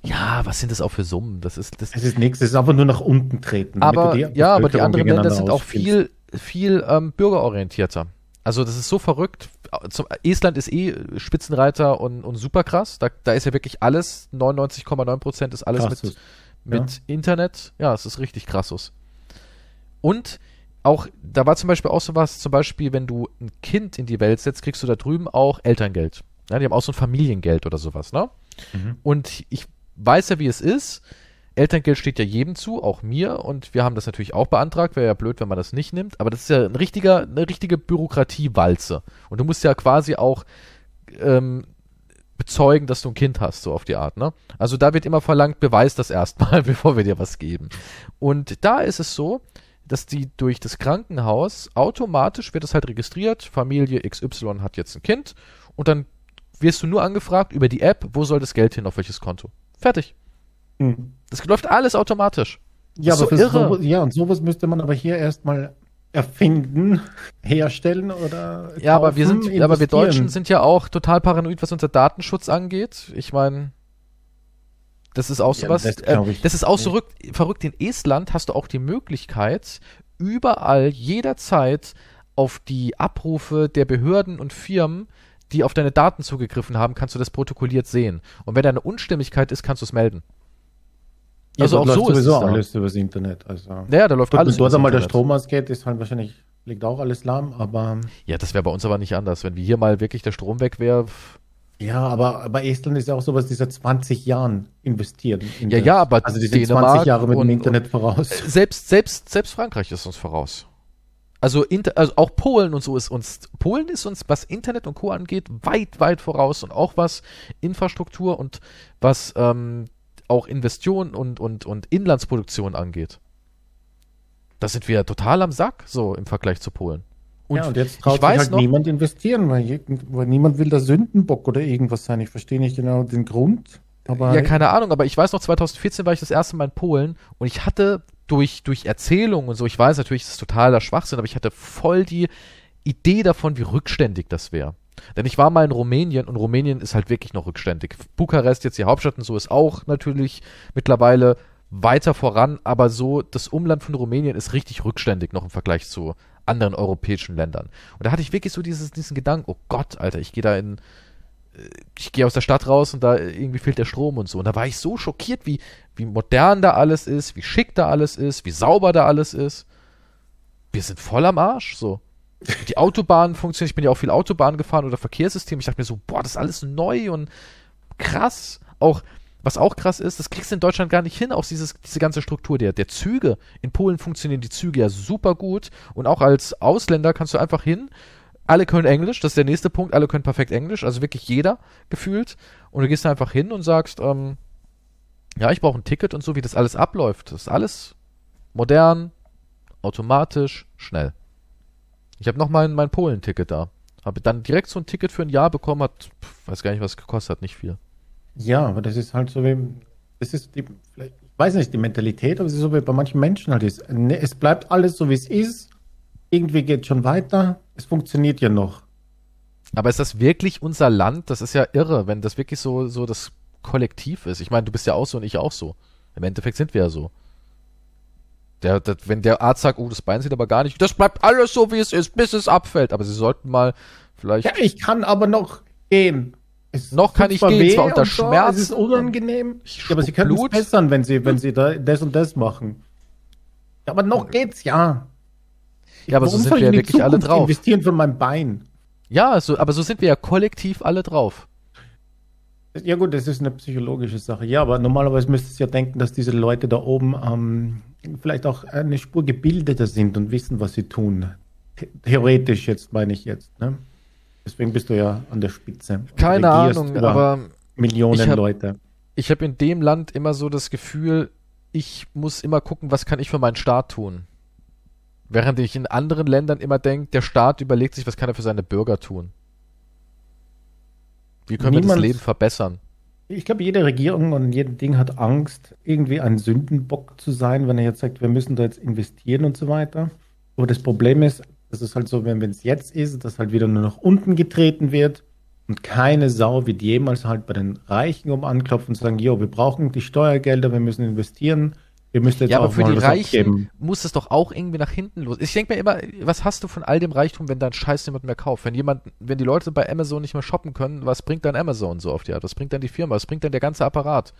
Speaker 1: Ja, was sind das auch für Summen? Das ist, das,
Speaker 2: Es ist nichts, es ist einfach nur nach unten treten.
Speaker 1: aber, ja, aber die anderen Länder sind auch viel, viel ähm, bürgerorientierter. Also das ist so verrückt. Zum, Estland ist eh Spitzenreiter und, und super krass. Da, da ist ja wirklich alles, 99,9 Prozent ist alles mit,
Speaker 2: Krassus.
Speaker 1: mit Internet. Ja, es ist richtig krassus. Und auch, da war zum Beispiel auch so was, zum Beispiel, wenn du ein Kind in die Welt setzt, kriegst du da drüben auch Elterngeld. Ja, die haben auch so ein Familiengeld oder sowas, ne?
Speaker 2: Mhm.
Speaker 1: Und ich weiß ja, wie es ist. Elterngeld steht ja jedem zu, auch mir, und wir haben das natürlich auch beantragt. Wäre ja blöd, wenn man das nicht nimmt. Aber das ist ja ein richtiger, eine richtige Bürokratiewalze. Und du musst ja quasi auch ähm, bezeugen, dass du ein Kind hast, so auf die Art, ne? Also da wird immer verlangt, beweis das erstmal, bevor wir dir was geben. Und da ist es so, dass die durch das Krankenhaus automatisch wird es halt registriert, Familie XY hat jetzt ein Kind und dann wirst du nur angefragt über die App, wo soll das Geld hin, auf welches Konto. Fertig.
Speaker 2: Mhm.
Speaker 1: Das läuft alles automatisch.
Speaker 2: Ja, aber
Speaker 1: so
Speaker 2: sowas, ja, und sowas müsste man aber hier erstmal erfinden, herstellen oder.
Speaker 1: Ja, aber wir
Speaker 2: kaufen,
Speaker 1: sind, aber wir. Deutschen sind ja auch total paranoid, was unser Datenschutz angeht. Ich meine, das ist auch
Speaker 2: Ja,
Speaker 1: sowas.
Speaker 2: das
Speaker 1: Das, äh, das ist auch so rück, verrückt. In Estland hast du auch die Möglichkeit, überall, jederzeit auf die Abrufe der Behörden und Firmen, die auf deine Daten zugegriffen haben, kannst du das protokolliert sehen. Und wenn da eine Unstimmigkeit ist, kannst du es melden.
Speaker 2: Ja,
Speaker 1: also auch
Speaker 2: läuft
Speaker 1: so ist
Speaker 2: sowieso
Speaker 1: es da.
Speaker 2: alles übers Internet. Also.
Speaker 1: Naja, da läuft
Speaker 2: Gut,
Speaker 1: alles
Speaker 2: wenn dort einmal der. Strom ausgeht, ist halt wahrscheinlich, liegt auch alles lahm, aber.
Speaker 1: Ja, das wäre bei uns aber nicht anders. Wenn wir hier mal wirklich der Strom weg wäre,
Speaker 2: Ja, aber, aber Estland ist ja auch sowas, die seit 20 Jahren investiert. in
Speaker 1: Ja,
Speaker 2: das.
Speaker 1: ja, aber
Speaker 2: Also die sind
Speaker 1: Dänemark
Speaker 2: 20 Jahre mit
Speaker 1: und-
Speaker 2: dem Internet voraus.
Speaker 1: selbst, selbst, selbst Frankreich ist uns voraus. Also, inter, also auch Polen und so ist uns, Polen ist uns, was Internet und Co. angeht, weit, weit voraus und auch was Infrastruktur und was ähm, auch Investitionen und, und, und Inlandsproduktion angeht. Da sind wir total am Sack, so im Vergleich zu Polen. Und,
Speaker 2: ja, und jetzt traut
Speaker 1: ich weiß
Speaker 2: sich halt
Speaker 1: noch,
Speaker 2: niemand investieren, weil, weil niemand will der Sündenbock oder irgendwas sein. Ich verstehe nicht genau den Grund. Aber
Speaker 1: ja, keine Ahnung, aber ich weiß noch, 2014 war ich das erste Mal in Polen und ich hatte durch, durch Erzählungen und so, ich weiß natürlich, das ist totaler Schwachsinn, aber ich hatte voll die Idee davon, wie rückständig das wäre. Denn ich war mal in Rumänien und Rumänien ist halt wirklich noch rückständig. Bukarest, jetzt die Hauptstadt und so, ist auch natürlich mittlerweile weiter voran, aber so das Umland von Rumänien ist richtig rückständig noch im Vergleich zu anderen europäischen Ländern. Und da hatte ich wirklich so dieses, diesen Gedanken, oh Gott, Alter, ich gehe da in, äh, ich gehe aus der Stadt raus und da irgendwie fehlt der Strom und so. Und da war ich so schockiert, wie, wie modern da alles ist, wie schick da alles ist, wie sauber da alles ist. Wir sind voll am Arsch, so. Die Autobahnen funktionieren, ich bin ja auch viel Autobahn gefahren oder Verkehrssystem. Ich dachte mir so, boah, das ist alles neu und krass. Auch, was auch krass ist, das kriegst du in Deutschland gar nicht hin, auch dieses, diese ganze Struktur der, der Züge. In Polen funktionieren die Züge ja super gut und auch als Ausländer kannst du einfach hin. Alle können Englisch, das ist der nächste Punkt, alle können perfekt Englisch, also wirklich jeder gefühlt. Und du gehst einfach hin und sagst, ähm, ja, ich brauche ein Ticket und so, wie das alles abläuft. Das ist alles modern, automatisch, schnell. Ich habe noch mein, mein Polen-Ticket da. Habe dann direkt so ein Ticket für ein Jahr bekommen, hat, weiß gar nicht, was gekostet hat, nicht viel.
Speaker 2: Ja, aber das ist halt so wie, das ist die, vielleicht, ich weiß nicht, die Mentalität, aber es ist so wie bei manchen Menschen halt ist. Ne, Es bleibt alles so, wie es ist. Irgendwie geht schon weiter. Es funktioniert ja noch.
Speaker 1: Aber ist das wirklich unser Land? Das ist ja irre, wenn das wirklich so, so das Kollektiv ist. Ich meine, du bist ja auch so und ich auch so. Im Endeffekt sind wir ja so. Der, der, wenn der Arzt sagt, oh, das Bein sieht aber gar nicht, das bleibt alles so, wie es ist, bis es abfällt. Aber sie sollten mal vielleicht.
Speaker 2: Ja, ich kann aber noch gehen. Es
Speaker 1: Noch kann ich gehen, zwar unter
Speaker 2: so,
Speaker 1: Schmerzen.
Speaker 2: Es ist unangenehm. Ja, aber sie können es bessern, wenn sie, wenn sie da, das und das machen. Ja, aber noch geht's ja.
Speaker 1: Ja, aber so
Speaker 2: Warum
Speaker 1: sind
Speaker 2: soll
Speaker 1: wir
Speaker 2: die
Speaker 1: wirklich alle
Speaker 2: Zukunft
Speaker 1: drauf.
Speaker 2: investieren von meinem Bein?
Speaker 1: Ja, so, aber so sind wir ja kollektiv alle drauf.
Speaker 2: Ja gut, das ist eine psychologische Sache. Ja, aber normalerweise müsstest du ja denken, dass diese Leute da oben ähm, vielleicht auch eine Spur gebildeter sind und wissen, was sie tun. The theoretisch jetzt, meine ich jetzt. Ne? Deswegen bist du ja an der Spitze.
Speaker 1: Keine Ahnung, aber
Speaker 2: Millionen
Speaker 1: ich hab-
Speaker 2: Leute.
Speaker 1: ich habe in dem Land immer so das Gefühl, ich muss immer gucken, was kann ich für meinen Staat tun. Während ich in anderen Ländern immer denke, der Staat überlegt sich, was kann er für seine Bürger tun. Wie können wir das
Speaker 2: Niemand-
Speaker 1: Leben verbessern?
Speaker 2: Ich glaube, jede Regierung und jedes Ding hat Angst, irgendwie ein Sündenbock zu sein, wenn er jetzt sagt, wir müssen da jetzt investieren und so weiter. Aber das Problem ist, dass es halt so, wenn es jetzt ist, dass halt wieder nur nach unten getreten wird und keine Sau wird jemals halt bei den Reichen um anklopfen und sagen, jo, wir brauchen die Steuergelder, wir müssen investieren, wir müssen jetzt
Speaker 1: Ja, aber für
Speaker 2: mal
Speaker 1: die Reichen
Speaker 2: abgeben.
Speaker 1: muss es doch auch irgendwie nach hinten los. Ich denke mir immer, was hast du von all dem Reichtum, wenn dein Scheiß niemand mehr kauft? Wenn jemand, wenn die Leute bei Amazon nicht mehr shoppen können, was bringt dann Amazon so auf die Art? Was bringt dann die Firma? Was bringt dann der ganze Apparat?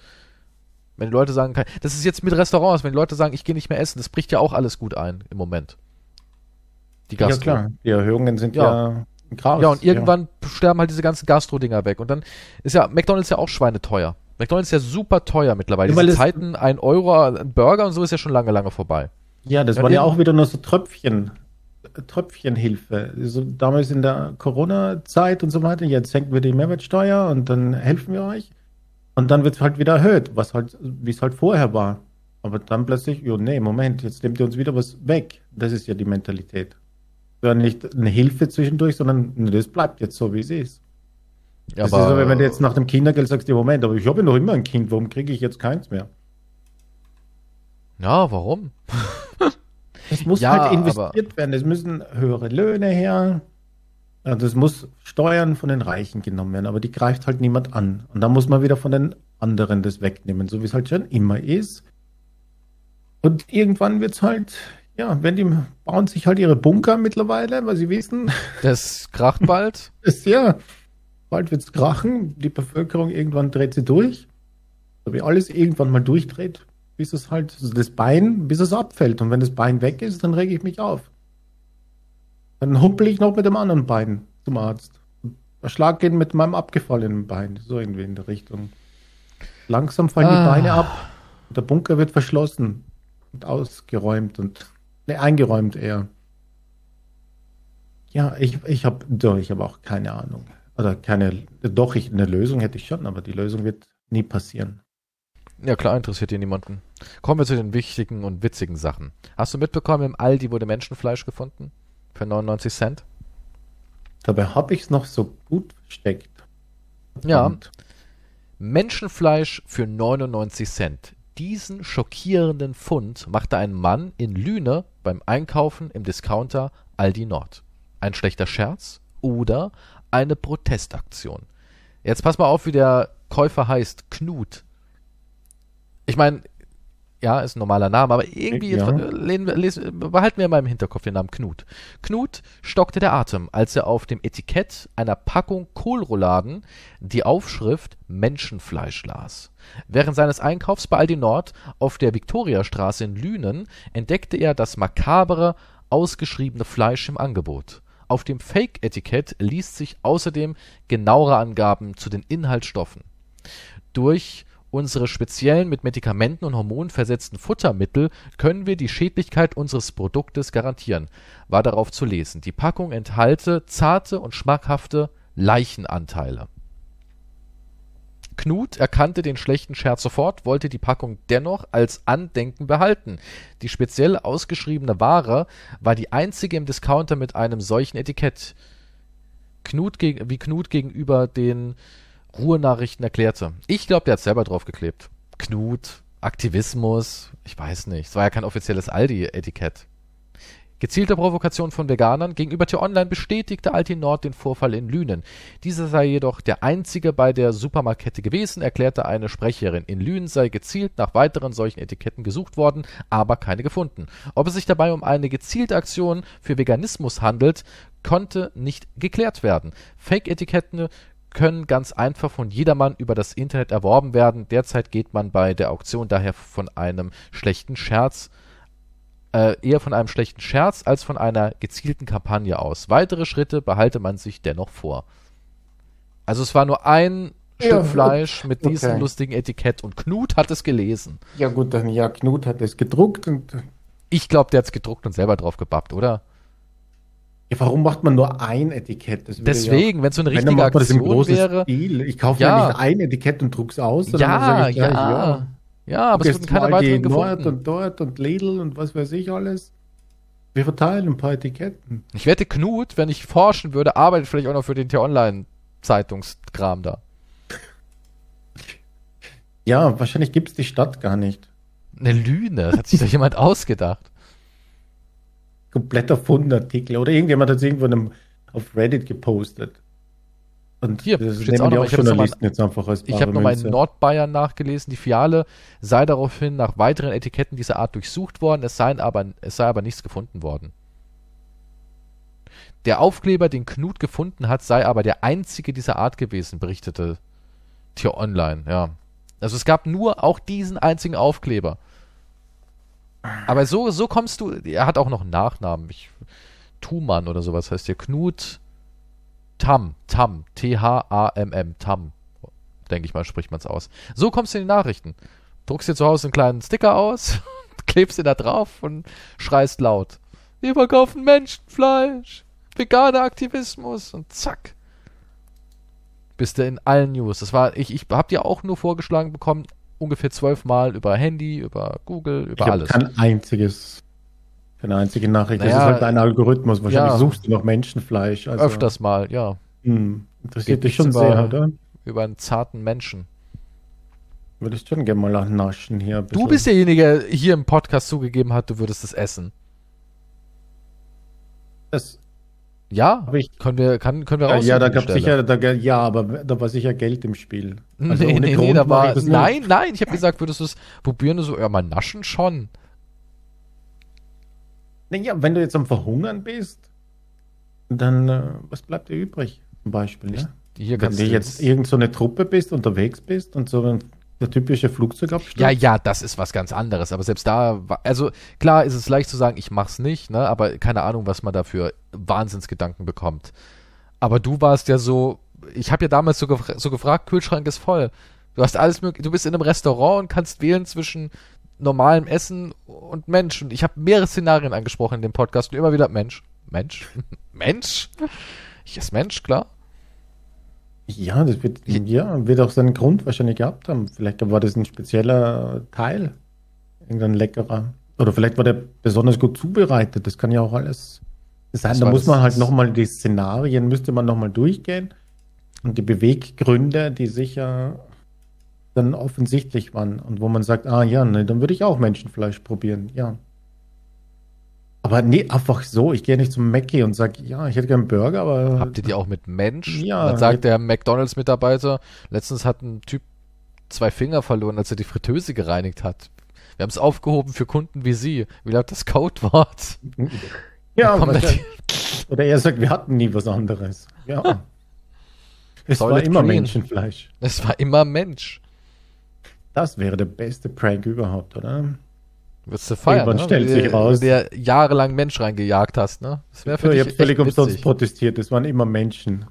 Speaker 1: Wenn die Leute sagen, das ist jetzt mit Restaurants, wenn die Leute sagen, ich gehe nicht mehr essen, das bricht ja auch alles gut ein im Moment. Die
Speaker 2: Ja
Speaker 1: Gastro.
Speaker 2: klar, die Erhöhungen sind
Speaker 1: Ja.
Speaker 2: ja, krass.
Speaker 1: Ja, und irgendwann sterben halt diese ganzen Gastro-Dinger weg. Und dann ist ja McDonalds ja auch schweineteuer. McDonalds ist ja super teuer mittlerweile.
Speaker 2: Ja,
Speaker 1: Diese
Speaker 2: es-
Speaker 1: Zeiten, ein Euro, ein Burger und so ist ja schon lange, lange vorbei.
Speaker 2: Ja, das
Speaker 1: Ja,
Speaker 2: waren ja auch wieder nur so Tröpfchen, Tröpfchenhilfe. So damals in der Corona-Zeit und so weiter. Jetzt senken wir die Mehrwertsteuer und dann helfen wir euch. Und dann wird es halt wieder erhöht, was halt, wie es halt vorher war. Aber dann plötzlich, jo, nee, Moment, jetzt nehmt ihr uns wieder was weg. Das ist ja die Mentalität. Ja, nicht eine Hilfe zwischendurch, sondern nee, das bleibt jetzt so, wie es ist.
Speaker 1: Ja,
Speaker 2: das ist so, wenn du jetzt nach dem Kindergeld sagst, ja, Moment, aber ich habe ja noch immer ein Kind, warum kriege ich jetzt keins mehr?
Speaker 1: ja, warum?
Speaker 2: Es muss
Speaker 1: Ja,
Speaker 2: halt investiert werden. Es müssen höhere Löhne her. Ja, Das muss Steuern von den Reichen genommen werden, aber die greift halt niemand an. Und da muss man wieder von den anderen das wegnehmen, so wie es halt schon immer ist. Und irgendwann wird es halt, ja, wenn die bauen sich halt ihre Bunker mittlerweile, weil sie wissen,
Speaker 1: Das kracht bald.
Speaker 2: ist ja, bald wird es krachen, die Bevölkerung irgendwann dreht sie durch. So wie alles irgendwann mal durchdreht, bis es halt, also das Bein, bis es abfällt. Und wenn das Bein weg ist, dann rege ich mich auf. Dann humpel ich noch mit dem anderen Bein zum Arzt. Schlag geht mit meinem abgefallenen Bein, so irgendwie in der Richtung. Langsam fallen
Speaker 1: Ah.
Speaker 2: die Beine ab. Und der Bunker wird verschlossen und ausgeräumt und ne, eingeräumt eher. Ja, ich, ich habe ich hab auch keine Ahnung. Oder keine, doch, ich, eine Lösung hätte ich schon, aber die Lösung wird nie passieren.
Speaker 1: Ja, klar, interessiert hier niemanden. Kommen wir zu den wichtigen und witzigen Sachen. Hast du mitbekommen, im Aldi wurde Menschenfleisch gefunden? Für 99 Cent?
Speaker 2: Dabei habe ich es noch so gut versteckt.
Speaker 1: Ja.
Speaker 2: Und
Speaker 1: Menschenfleisch für 99 Cent. Diesen schockierenden Fund machte ein Mann in Lüne beim Einkaufen im Discounter Aldi Nord. Ein schlechter Scherz oder eine Protestaktion? Jetzt pass mal auf, wie der Käufer heißt. Knut. Ich meine, ja, ist ein normaler Name, aber irgendwie
Speaker 2: Ja.
Speaker 1: jetzt, äh, behalten wir mal im Hinterkopf den Namen Knut. Knut stockte der Atem, als er auf dem Etikett einer Packung Kohlrouladen die Aufschrift Menschenfleisch las. Während seines Einkaufs bei Aldi Nord auf der Viktoriastraße in Lünen entdeckte er das makabere, ausgeschriebene Fleisch im Angebot. Auf dem Fake-Etikett liest sich außerdem genauere Angaben zu den Inhaltsstoffen. Durch unsere speziellen mit Medikamenten und Hormonen versetzten Futtermittel können wir die Schädlichkeit unseres Produktes garantieren, war darauf zu lesen. Die Packung enthalte zarte und schmackhafte Leichenanteile. Knut erkannte den schlechten Scherz sofort, wollte die Packung dennoch als Andenken behalten. Die speziell ausgeschriebene Ware war die einzige im Discounter mit einem solchen Etikett. Knut wie Knut gegenüber den Ruhrnachrichten erklärte. Ich glaube, der hat selber draufgeklebt. Knut, Aktivismus, ich weiß nicht. Es war ja kein offizielles Aldi-Etikett. Gezielte Provokation von Veganern gegenüber T-Online bestätigte Alti Nord den Vorfall in Lünen. Dieser sei jedoch der einzige bei der Supermarktkette gewesen, erklärte eine Sprecherin. In Lünen sei gezielt nach weiteren solchen Etiketten gesucht worden, aber keine gefunden. Ob es sich dabei um eine gezielte Aktion für Veganismus handelt, konnte nicht geklärt werden. Fake-Etiketten können ganz einfach von jedermann über das Internet erworben werden. Derzeit geht man bei der Auktion daher von einem schlechten Scherz äh, eher von einem schlechten Scherz als von einer gezielten Kampagne aus. Weitere Schritte behalte man sich dennoch vor. Also es war nur ein
Speaker 2: Ja,
Speaker 1: Stück Fleisch mit diesem
Speaker 2: okay.
Speaker 1: lustigen Etikett und Knut hat es gelesen.
Speaker 2: Ja gut, dann ja, Knut hat es gedruckt und
Speaker 1: Ich glaube, der hat es gedruckt und selber drauf gebappt, oder?
Speaker 2: Ja, warum macht man nur ein Etikett?
Speaker 1: Deswegen, wenn es so eine
Speaker 2: ja, wenn, macht man das im großen
Speaker 1: wäre.
Speaker 2: Stil. Ich kaufe
Speaker 1: Ja.
Speaker 2: ja nicht ein Etikett und druck's aus,
Speaker 1: Ja,
Speaker 2: sage ich
Speaker 1: ja,
Speaker 2: gleich,
Speaker 1: ja. Ja, aber es wurden keine weiteren gefunden.
Speaker 2: und dort und Lidl und was weiß ich alles. Wir verteilen ein paar Etiketten.
Speaker 1: Ich wette, Knut, wenn ich forschen würde, arbeitet vielleicht auch noch für den T-Online-Zeitungskram da.
Speaker 2: Ja, wahrscheinlich gibt's die Stadt gar nicht.
Speaker 1: Eine Lüne, das hat sich doch jemand ausgedacht.
Speaker 2: Kompletter Fundartikel. Oder irgendjemand hat es irgendwo in einem, auf Reddit gepostet. Und
Speaker 1: Hier,
Speaker 2: das nehmen
Speaker 1: auch
Speaker 2: die auch Journalisten jetzt einfach als
Speaker 1: Ich habe nochmal in. Nordbayern nachgelesen, die Filiale sei daraufhin nach weiteren Etiketten dieser Art durchsucht worden, es, seien aber, es sei aber nichts gefunden worden. Der Aufkleber, den Knut gefunden hat, sei aber der einzige dieser Art gewesen, berichtete Tier Online, ja. Also es gab nur auch diesen einzigen Aufkleber. Aber so, so kommst du, er hat auch noch einen Nachnamen. Ich, Thumann oder sowas heißt der. Knut Tam, Tam, T-H-A-M-M, Tam denke ich mal, spricht man es aus. So kommst du in die Nachrichten. Druckst dir zu Hause einen kleinen Sticker aus, klebst ihn da drauf und schreist laut. Wir verkaufen Menschenfleisch, veganer Aktivismus und zack. Bist du in allen News. Das war, ich, ich hab dir auch nur vorgeschlagen bekommen, ungefähr zwölfmal über Handy, über Google,
Speaker 2: Ich
Speaker 1: über
Speaker 2: habe
Speaker 1: alles.
Speaker 2: kein einziges, keine einzige Nachricht. das
Speaker 1: Naja,
Speaker 2: ist halt ein Algorithmus. Wahrscheinlich
Speaker 1: ja.
Speaker 2: suchst du noch Menschenfleisch. Also,
Speaker 1: Öfters mal, ja.
Speaker 2: Hm, interessiert
Speaker 1: Geht
Speaker 2: dich schon
Speaker 1: nichts
Speaker 2: sehr,
Speaker 1: über-
Speaker 2: oder?
Speaker 1: Über einen zarten Menschen.
Speaker 2: Würdest schon gerne mal naschen hier.
Speaker 1: Du bist derjenige, der hier im Podcast zugegeben hat, du würdest es essen.
Speaker 2: Das,
Speaker 1: Ja,
Speaker 2: Aber ich-
Speaker 1: können wir, kann, können wir raus.
Speaker 2: ja, da gab sicher, da, ja, aber da war sicher Geld im Spiel. Also
Speaker 1: nee, nee,
Speaker 2: Grund
Speaker 1: nee, da war,
Speaker 2: das nicht.
Speaker 1: nein, nein, ich habe gesagt, würdest du es probieren, so, ja, mal naschen schon.
Speaker 2: Naja, wenn du jetzt am Verhungern bist, dann, äh, was bleibt dir übrig? Zum Beispiel, ja?
Speaker 1: Hier
Speaker 2: Wenn du
Speaker 1: du
Speaker 2: jetzt irgend so eine Truppe bist, unterwegs bist und so ein, der typische Flugzeugabsturz.
Speaker 1: Ja, ja, das ist was ganz anderes. Aber selbst da, also klar ist es leicht zu sagen, ich mach's nicht, ne? Aber keine Ahnung, was man da für Wahnsinnsgedanken bekommt. Aber du warst ja so, ich habe ja damals so, gefra so gefragt, Kühlschrank ist voll. Du hast alles mögliche, du bist in einem Restaurant und kannst wählen zwischen normalem Essen und Mensch. Und ich habe mehrere Szenarien angesprochen in dem Podcast und immer wieder Mensch, Mensch, Mensch. Ich esse Mensch, klar.
Speaker 2: Ja, das wird, ja, wird auch seinen Grund wahrscheinlich gehabt haben. Vielleicht war das ein spezieller Teil. Irgendein leckerer. Oder vielleicht war der besonders gut zubereitet. Das kann ja auch alles sein.
Speaker 1: Das
Speaker 2: Da muss man halt nochmal die Szenarien, müsste man nochmal durchgehen. Und die Beweggründe, die sicher dann offensichtlich waren und wo man sagt, ah ja, ne, dann würde ich auch Menschenfleisch probieren, ja. Aber nee, einfach so, ich gehe nicht zum Mackie und sage, ja, ich hätte gern einen Burger, aber.
Speaker 1: Habt ihr die auch mit Mensch?
Speaker 2: Ja.
Speaker 1: Dann sagt der McDonalds-Mitarbeiter, letztens hat ein Typ zwei Finger verloren, als er die Fritteuse gereinigt hat. Wir haben es aufgehoben für Kunden wie Sie. Wie lautet das Codewort?
Speaker 2: Ja, wahrscheinlich- oder er sagt, wir hatten nie was anderes. Ja. Es war
Speaker 1: Toilet
Speaker 2: immer
Speaker 1: clean.
Speaker 2: Menschenfleisch.
Speaker 1: Es war immer Mensch.
Speaker 2: Das wäre der beste Prank überhaupt, oder?
Speaker 1: Würdest du feiern,
Speaker 2: Irgendwann
Speaker 1: ne?
Speaker 2: stellt sich raus.
Speaker 1: du jahrelang Mensch reingejagt hast, ne? Das wäre für
Speaker 2: ich
Speaker 1: dich
Speaker 2: habe völlig umsonst protestiert, es waren immer Menschen.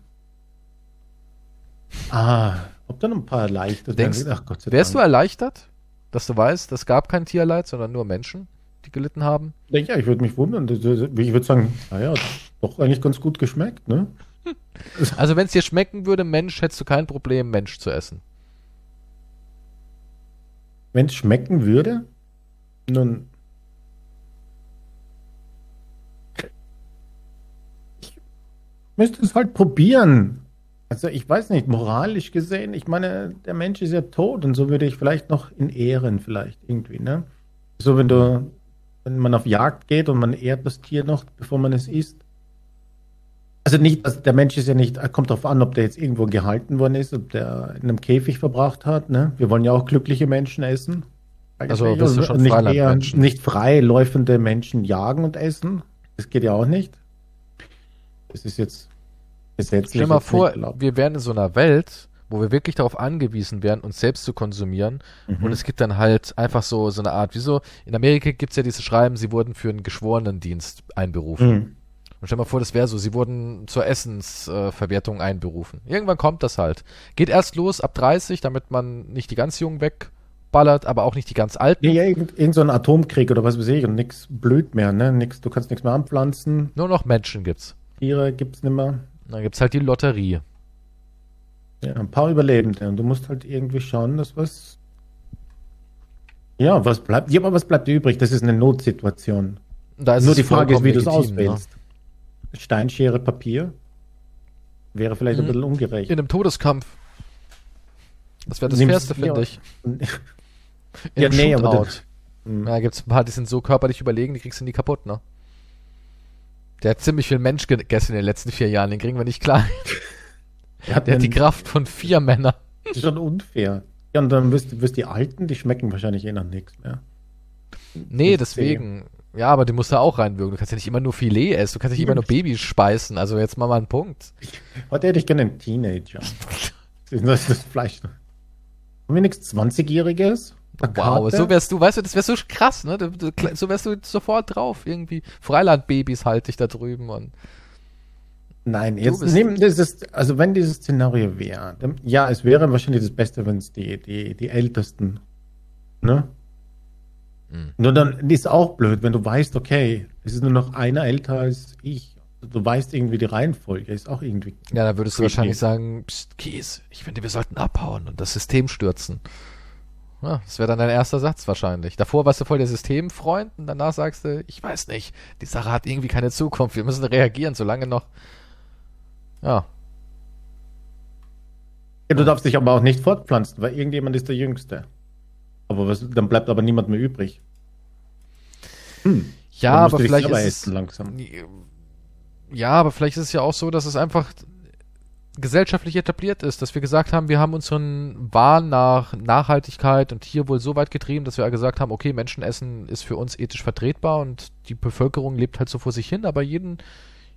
Speaker 2: Ah, ob dann ein paar erleichtert
Speaker 1: Denkst-.
Speaker 2: Ach Gott sei
Speaker 1: Wärst du
Speaker 2: Dank.
Speaker 1: erleichtert, dass du weißt, es gab kein Tierleid, sondern nur Menschen, die gelitten haben?
Speaker 2: Ja, ich würde mich wundern. Ich würde sagen, naja, doch eigentlich ganz gut geschmeckt, ne?
Speaker 1: Also wenn es dir schmecken würde, Mensch, hättest du kein Problem, Mensch zu essen.
Speaker 2: Wenn es schmecken würde, nun. Ich müsste es halt probieren. Also ich weiß nicht, moralisch gesehen, ich meine, der Mensch ist ja tot und so würde ich vielleicht noch in Ehren vielleicht irgendwie, ne? So wenn du, wenn man auf Jagd geht und man ehrt das Tier noch, bevor man es isst. Also nicht, also der Mensch ist ja nicht, kommt darauf an, ob der jetzt irgendwo gehalten worden ist, ob der in einem Käfig verbracht hat, ne? Wir wollen ja auch glückliche Menschen essen.
Speaker 1: Also bist du schon
Speaker 2: nicht eher nicht frei läufende Menschen jagen und essen. Das geht ja auch nicht. Das ist jetzt gesetzlich.
Speaker 1: Stell dir mal vor, wir wären in so einer Welt, wo wir wirklich darauf angewiesen wären, uns selbst zu konsumieren.
Speaker 2: Mhm.
Speaker 1: Und es gibt dann halt einfach so, so eine Art, wieso, in Amerika gibt's ja diese Schreiben, sie wurden für einen Geschworenendienst einberufen.
Speaker 2: Mhm.
Speaker 1: Und stell dir mal vor, das wäre so, sie wurden zur Essensverwertung äh, einberufen. Irgendwann kommt das halt. Geht erst los ab 30, damit man nicht die ganz Jungen wegballert, aber auch nicht die ganz Alten.
Speaker 2: Ja, ja, irgend, irgend so ein Atomkrieg oder was weiß ich und nichts blüht mehr, ne? Nix, du kannst nichts mehr anpflanzen,
Speaker 1: Nur noch Menschen gibt's.
Speaker 2: Tiere gibt's nicht mehr.
Speaker 1: Dann gibt's halt die Lotterie.
Speaker 2: Ja, ein paar Überlebende und du musst halt irgendwie schauen, dass was. Ja, was bleibt? Ja, aber was bleibt übrig? Das ist eine Notsituation.
Speaker 1: Ist
Speaker 2: Nur die Frage ist, wie du es
Speaker 1: legitim, ne?
Speaker 2: auswählst. Steinschere, Papier wäre vielleicht ein
Speaker 1: Mhm.
Speaker 2: bisschen ungerecht.
Speaker 1: In einem Todeskampf. Das wäre das
Speaker 2: Nimmst-
Speaker 1: Fairste, finde
Speaker 2: ja.
Speaker 1: ich. In
Speaker 2: Ja, nee, aber
Speaker 1: Shootout.
Speaker 2: das- Hm.
Speaker 1: Ja, gibt's ein paar, die sind so körperlich überlegen, die kriegst du nie kaputt, ne? Der hat ziemlich viel Mensch gegessen in den letzten vier Jahren, den kriegen wir nicht klar.
Speaker 2: Hat
Speaker 1: Der hat die Kraft von vier Männern.
Speaker 2: Das ist schon unfair. Ja, und dann wirst, wirst die Alten, die schmecken wahrscheinlich eh nach nichts mehr.
Speaker 1: Nee,
Speaker 2: Nicht
Speaker 1: deswegen. Ja, aber die musst du auch reinwürgen. Du kannst ja nicht immer nur Filet essen, du kannst nicht immer nur Babys speisen. Also jetzt mal mal einen Punkt.
Speaker 2: Heute hätte ich gerne einen Teenager. Das ist das Fleisch. Haben wir nichts 20-Jähriges?
Speaker 1: Wow, so wärst du, weißt du, das wär so krass, ne? So wärst du sofort drauf. Irgendwie Freilandbabys halte ich da drüben und.
Speaker 2: Nein, jetzt nehmen dieses, also wenn dieses Szenario wäre, dann, ja, es wäre wahrscheinlich das Beste, wenn es die, die, die Ältesten, ne?
Speaker 1: Mhm.
Speaker 2: Nur dann ist auch blöd, wenn du weißt, okay, es ist nur noch einer älter als ich. Du weißt irgendwie die Reihenfolge, ist auch irgendwie.
Speaker 1: Ja, da würdest du wahrscheinlich sagen, Psst, Kies, ich finde, wir sollten abhauen und das System stürzen. Ja, das wäre dann dein erster Satz wahrscheinlich. Davor warst du voll der Systemfreund und danach sagst du, ich weiß nicht, die Sache hat irgendwie keine Zukunft, wir müssen reagieren, solange noch. Ja,
Speaker 2: Ja, du darfst dich aber auch nicht fortpflanzen, weil irgendjemand ist der Jüngste. Aber was, dann bleibt aber niemand mehr übrig. Hm,
Speaker 1: ja aber vielleicht ist es,
Speaker 2: langsam.
Speaker 1: Ja, aber vielleicht ist es ja auch so, dass es einfach gesellschaftlich etabliert ist, dass wir gesagt haben, wir haben unseren Wahn nach Nachhaltigkeit und Tierwohl so weit getrieben, dass wir gesagt haben, okay, Menschenessen ist für uns ethisch vertretbar und die Bevölkerung lebt halt so vor sich hin, aber jeden,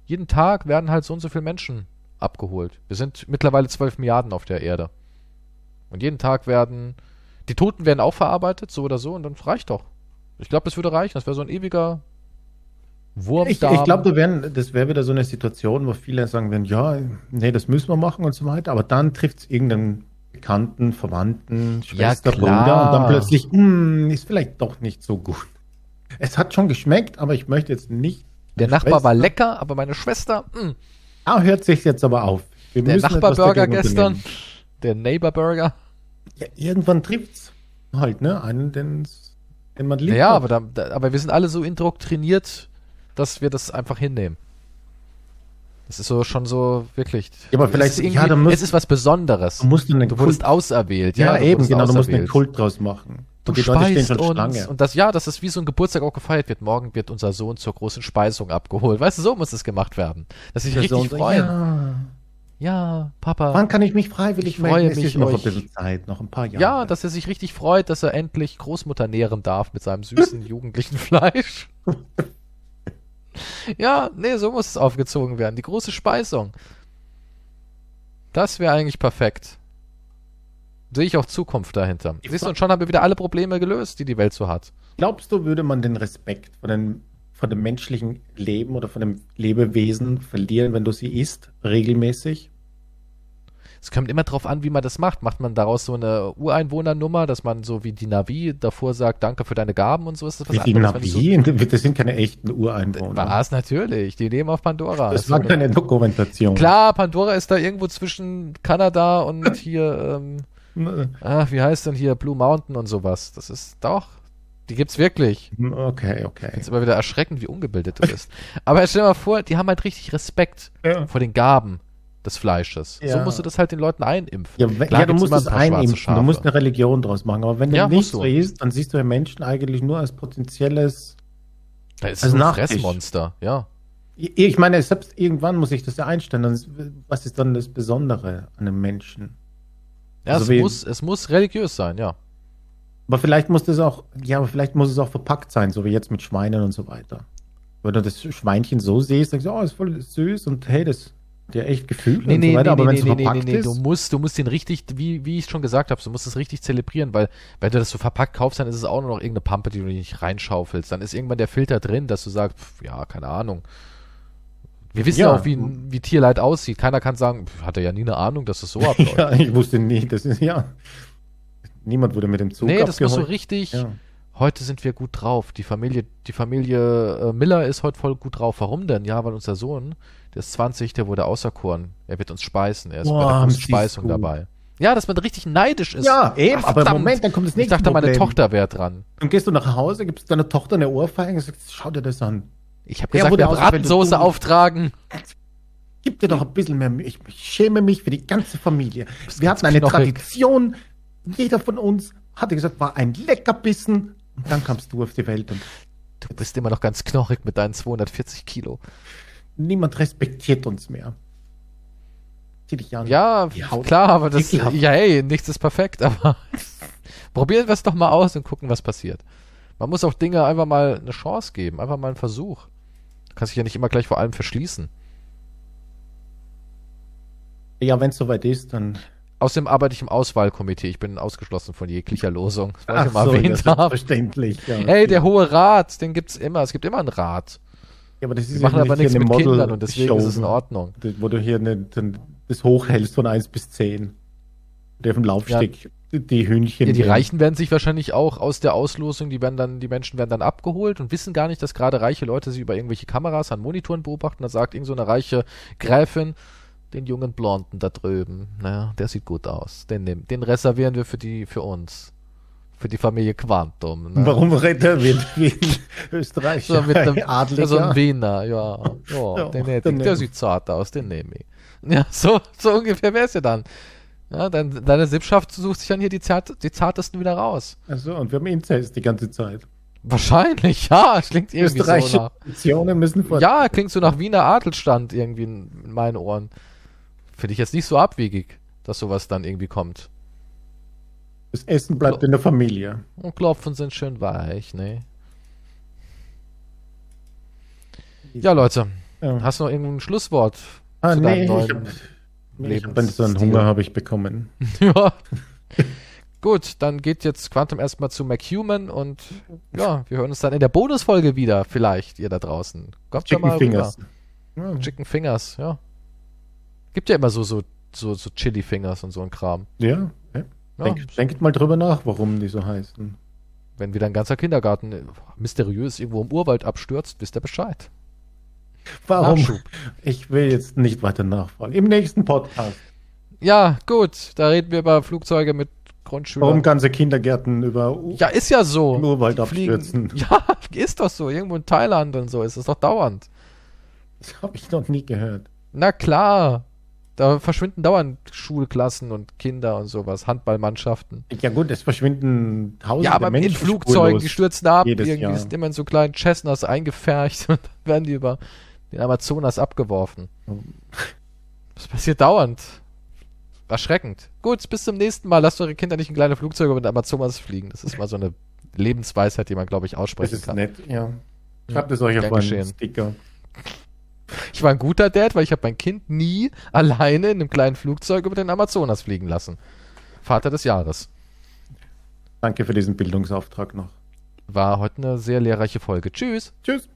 Speaker 1: jeden Tag werden halt so und so viele Menschen abgeholt. Wir sind mittlerweile 12 Milliarden auf der Erde. Und jeden Tag werden, die Toten werden auch verarbeitet, so oder so, und dann reicht doch. Ich glaube, das würde reichen. Das wäre so ein ewiger Wurm
Speaker 2: Ich, ich glaube, da das wäre wieder so eine Situation, wo viele sagen werden, ja, nee, das müssen wir machen und so weiter, aber dann trifft es irgendeinen Bekannten, Verwandten, Schwester,
Speaker 1: klar.
Speaker 2: Bruder und dann plötzlich, hm, ist vielleicht doch nicht so gut. Es hat schon geschmeckt, aber ich möchte jetzt nicht.
Speaker 1: Der Nachbar war
Speaker 2: Schwester-
Speaker 1: lecker, aber meine Schwester, mh,
Speaker 2: Ah, hört sich jetzt aber auf. Wir
Speaker 1: der Nachbarburger gestern, der Neighbor Burger.
Speaker 2: Ja, irgendwann trifft's halt, ne? Einen, den man liebt.
Speaker 1: Ja, aber, da, da, aber wir sind alle so indoktriniert, dass wir das einfach hinnehmen. Das ist so schon so wirklich.
Speaker 2: Ja, aber vielleicht-
Speaker 1: es ist,
Speaker 2: ja,
Speaker 1: es ist was Besonderes.
Speaker 2: Du musst einen
Speaker 1: Du wurdest
Speaker 2: Kult-
Speaker 1: auserwählt.
Speaker 2: Ja,
Speaker 1: du
Speaker 2: eben, genau, du musst einen
Speaker 1: auserwählt.
Speaker 2: Kult draus machen.
Speaker 1: Du
Speaker 2: Und die Leute stehen schon. Schlange.
Speaker 1: Und das, ja, dass es wie so ein Geburtstag auch gefeiert wird. Morgen wird unser Sohn zur großen Speisung abgeholt. Weißt du, so muss es gemacht werden. Dass sich richtig
Speaker 2: Sohn so,
Speaker 1: freuen. Ja,
Speaker 2: Ja.
Speaker 1: Papa.
Speaker 2: Wann kann ich mich freiwillig
Speaker 1: Ich freue mich,
Speaker 2: ist noch ein bisschen Zeit, noch ein paar Jahre.
Speaker 1: Ja, dass er sich richtig freut, dass er endlich Großmutter nähren darf mit seinem süßen jugendlichen Fleisch. ja, nee, so muss es aufgezogen werden. Die große Speisung. Das wäre eigentlich perfekt. Sehe ich auch Zukunft dahinter.
Speaker 2: Ich
Speaker 1: Siehst du, und schon haben wir wieder alle Probleme gelöst, die die Welt so hat.
Speaker 2: Glaubst du, würde man den Respekt vor, den, vor dem menschlichen Leben oder vor dem Lebewesen verlieren, wenn du sie isst, regelmäßig?
Speaker 1: Es kommt immer drauf an, wie man das macht. Macht man daraus so eine Ureinwohnernummer, dass man so wie die Navi davor sagt, danke für deine Gaben und so ist das was
Speaker 2: Wie die
Speaker 1: anderes. du
Speaker 2: Navi? Das sind keine echten
Speaker 1: So,
Speaker 2: Ureinwohner.
Speaker 1: was, natürlich. Die leben auf Pandora.
Speaker 2: Das
Speaker 1: ist
Speaker 2: war
Speaker 1: so
Speaker 2: keine Dokumentation.
Speaker 1: Klar, Pandora ist da irgendwo zwischen Kanada und hier, ähm, ah, wie heißt denn hier, Blue Mountain und sowas. Das ist doch, die gibt's wirklich.
Speaker 2: Okay, okay.
Speaker 1: Ist immer wieder erschreckend, wie ungebildet du bist. Aber stell dir mal vor, die haben halt richtig Respekt
Speaker 2: Ja.
Speaker 1: vor den Gaben des Fleisches. So
Speaker 2: Ja.
Speaker 1: musst du das halt den Leuten einimpfen.
Speaker 2: Ja,
Speaker 1: Klar
Speaker 2: ja du musst es
Speaker 1: ein
Speaker 2: einimpfen. Du
Speaker 1: Schafe.
Speaker 2: musst eine Religion draus machen. Aber wenn du
Speaker 1: Ja,
Speaker 2: nicht
Speaker 1: musst
Speaker 2: so
Speaker 1: du.
Speaker 2: isst, dann siehst du ja Menschen eigentlich nur als potenzielles.
Speaker 1: Da ist
Speaker 2: als
Speaker 1: so ein
Speaker 2: Nachtisch.
Speaker 1: Fressmonster, ja.
Speaker 2: Ich meine, selbst irgendwann muss ich das ja einstellen. Was ist dann das Besondere an einem Menschen?
Speaker 1: Ja,
Speaker 2: Also
Speaker 1: es, muss, es muss religiös sein, ja.
Speaker 2: Aber vielleicht muss das auch, ja, aber vielleicht muss es auch verpackt sein, so wie jetzt mit Schweinen und so weiter. Wenn du das Schweinchen so siehst, denkst du, oh, ist voll süß und hey, das ja echt Gefühle
Speaker 1: Nee,
Speaker 2: und
Speaker 1: nee,
Speaker 2: so weiter.
Speaker 1: nee,
Speaker 2: aber
Speaker 1: nee,
Speaker 2: wenn
Speaker 1: nee,
Speaker 2: es
Speaker 1: nee, nee,
Speaker 2: verpackt
Speaker 1: nee,
Speaker 2: ist,
Speaker 1: du musst, du musst den richtig, wie, wie ich schon gesagt habe, du musst es richtig zelebrieren, weil wenn du das so verpackt kaufst, dann ist es auch nur noch irgendeine Pampe, die du nicht reinschaufelst. Dann ist irgendwann der Filter drin, dass du sagst, pf, ja, keine Ahnung. Wir wissen ja,
Speaker 2: Ja.
Speaker 1: auch, wie, wie Tierleid aussieht. Keiner kann sagen, pf, hat er ja nie eine Ahnung, dass es so abläuft.
Speaker 2: ja, ich wusste nicht, das ist ja. Niemand wurde mit dem Zug
Speaker 1: nee, das muss so
Speaker 2: abgeholt.
Speaker 1: richtig.
Speaker 2: Ja.
Speaker 1: Heute sind wir gut drauf. Die Familie, die Familie äh, Miller ist heute voll gut drauf. Warum denn? Ja, weil unser Sohn, der ist 20, der wurde auserkoren. Er wird uns speisen. Er ist
Speaker 2: Boah,
Speaker 1: bei der Speisung dabei. Ja, dass man richtig neidisch ist.
Speaker 2: Ja, eben,
Speaker 1: Ach,
Speaker 2: aber
Speaker 1: verdammt.
Speaker 2: Moment, dann kommt das
Speaker 1: Ich
Speaker 2: nächste
Speaker 1: dachte, meine
Speaker 2: Problem.
Speaker 1: Tochter wäre dran.
Speaker 2: Dann gehst du nach Hause, gibst deiner Tochter eine Ohrfeige und sagst, schau dir das an.
Speaker 1: Ich habe gesagt,
Speaker 2: auserwählt,
Speaker 1: Bratensoße auftragen.
Speaker 2: Gib dir doch ein bisschen mehr Mühe. Ich, ich schäme mich für die ganze Familie. Wir hatten eine
Speaker 1: knochig.
Speaker 2: Tradition. Jeder von uns hatte gesagt, war ein Leckerbissen. Und dann kamst du auf die Welt und
Speaker 1: Du bist immer noch ganz knochig mit deinen 240 Kilo.
Speaker 2: Niemand respektiert uns mehr. Zieh dich an.
Speaker 1: Ja, klar, aber das, ja, hey, nichts ist perfekt, aber probieren wir es doch mal aus und gucken, was passiert. Man muss auch Dinge einfach mal eine Chance geben, einfach mal einen Versuch. Du kannst dich ja nicht immer gleich vor allem verschließen.
Speaker 2: Ja, wenn es soweit ist, dann.
Speaker 1: Außerdem arbeite ich im Auswahlkomitee. Ich bin ausgeschlossen von jeglicher Losung. Das ich
Speaker 2: Ach
Speaker 1: mal
Speaker 2: so, ja,
Speaker 1: erwähnt haben.
Speaker 2: selbstverständlich. Ja.
Speaker 1: Hey, der Hohe Rat, den gibt's immer. Es gibt immer einen Rat.
Speaker 2: Ja, aber das ist
Speaker 1: Wir
Speaker 2: ja
Speaker 1: machen aber
Speaker 2: nicht
Speaker 1: nichts mit Kindern und deswegen
Speaker 2: Model-Show,
Speaker 1: ist es in Ordnung.
Speaker 2: Wo du hier eine, den, das hochhältst von 1 bis 10. Der dem Laufsteg die Hühnchen.
Speaker 1: Ja, die. Reichen werden sich wahrscheinlich auch aus der Auslosung, die werden dann, die Menschen werden dann abgeholt und wissen gar nicht, dass gerade reiche Leute sie über irgendwelche Kameras an Monitoren beobachten. Da sagt irgend so eine reiche Gräfin, den jungen Blonden da drüben, naja, der sieht gut aus. Den, nehmen, den reservieren wir für die, für uns. Für die Familie Quantum. Ne?
Speaker 2: Warum redet er wie, wie ein Österreicher?
Speaker 1: So mit einem,
Speaker 2: Adliger?
Speaker 1: so ein Wiener, ja. ja,
Speaker 2: Ja,
Speaker 1: den hätte ich. Der sieht zart aus, den nehme ich. Ja, so, so ungefähr wär's ja dann. Ja, dein, deine Sippschaft sucht sich dann hier die, zart, die zartesten wieder raus.
Speaker 2: Also, und wir haben Inzest die ganze Zeit.
Speaker 1: Wahrscheinlich, ja. Klingt irgendwie so nach.
Speaker 2: Müssen vor.
Speaker 1: Ja, klingt so nach Wiener Adelstand irgendwie in meinen Ohren. Finde ich jetzt nicht so abwegig, dass sowas dann irgendwie kommt.
Speaker 2: Das Essen bleibt in der Familie.
Speaker 1: Und Klopfen sind schön weich, ne? Ja, Leute,
Speaker 2: Ja.
Speaker 1: hast du noch irgendein Schlusswort?
Speaker 2: ah,
Speaker 1: zu
Speaker 2: nee, ich hab, ich hab so einen? Hunger habe ich bekommen.
Speaker 1: ja. Gut, dann geht jetzt Quantum erstmal zu McHuman und ja, wir hören uns dann in der Bonusfolge wieder, vielleicht, ihr da draußen. Kommt
Speaker 2: Chicken
Speaker 1: mal
Speaker 2: Fingers.
Speaker 1: rüber. Chicken Fingers, ja. Gibt ja immer so, so, so, so Chili Fingers und so ein Kram.
Speaker 2: Ja. Ja.
Speaker 1: Ja,
Speaker 2: Denk, denkt mal drüber nach, warum die so heißen.
Speaker 1: wenn wieder ein ganzer Kindergarten äh, mysteriös irgendwo im Urwald abstürzt, wisst ihr Bescheid.
Speaker 2: Warum?
Speaker 1: Nachschub.
Speaker 2: Ich will jetzt nicht weiter nachfragen. Im nächsten Podcast.
Speaker 1: Ja, gut, da reden wir über Flugzeuge mit Grundschülern.
Speaker 2: Warum ganze Kindergärten über U
Speaker 1: Ja, ist ja so.
Speaker 2: Im Urwald
Speaker 1: Die fliegen-
Speaker 2: abstürzen.
Speaker 1: Ja, ist doch so. Irgendwo in Thailand und so ist es doch dauernd.
Speaker 2: Das habe ich noch nie gehört.
Speaker 1: Na klar. Da verschwinden dauernd Schulklassen und Kinder und sowas, Handballmannschaften.
Speaker 2: Ja gut, es verschwinden tausende
Speaker 1: Ja, aber
Speaker 2: Menschen
Speaker 1: in Flugzeugen, die stürzen ab, irgendwie
Speaker 2: Jahr.
Speaker 1: sind immer in so kleinen Cessnas eingepfercht und dann werden die über den Amazonas abgeworfen. Das passiert dauernd. Erschreckend. Gut, bis zum nächsten Mal. Lasst eure Kinder nicht in kleine Flugzeuge über den Amazonas fliegen. Das ist mal so eine Lebensweisheit, die man, glaube ich,
Speaker 2: Das
Speaker 1: aussprechen
Speaker 2: ist
Speaker 1: kann.
Speaker 2: nett, ja. Schreibt es euch auf einen. Sticker.
Speaker 1: Ich war ein guter Dad, weil ich habe mein Kind nie alleine in einem kleinen Flugzeug über den Amazonas fliegen lassen. Vater des Jahres.
Speaker 2: Danke für diesen Bildungsauftrag noch.
Speaker 1: War heute eine sehr lehrreiche Folge. Tschüss.
Speaker 2: Tschüss.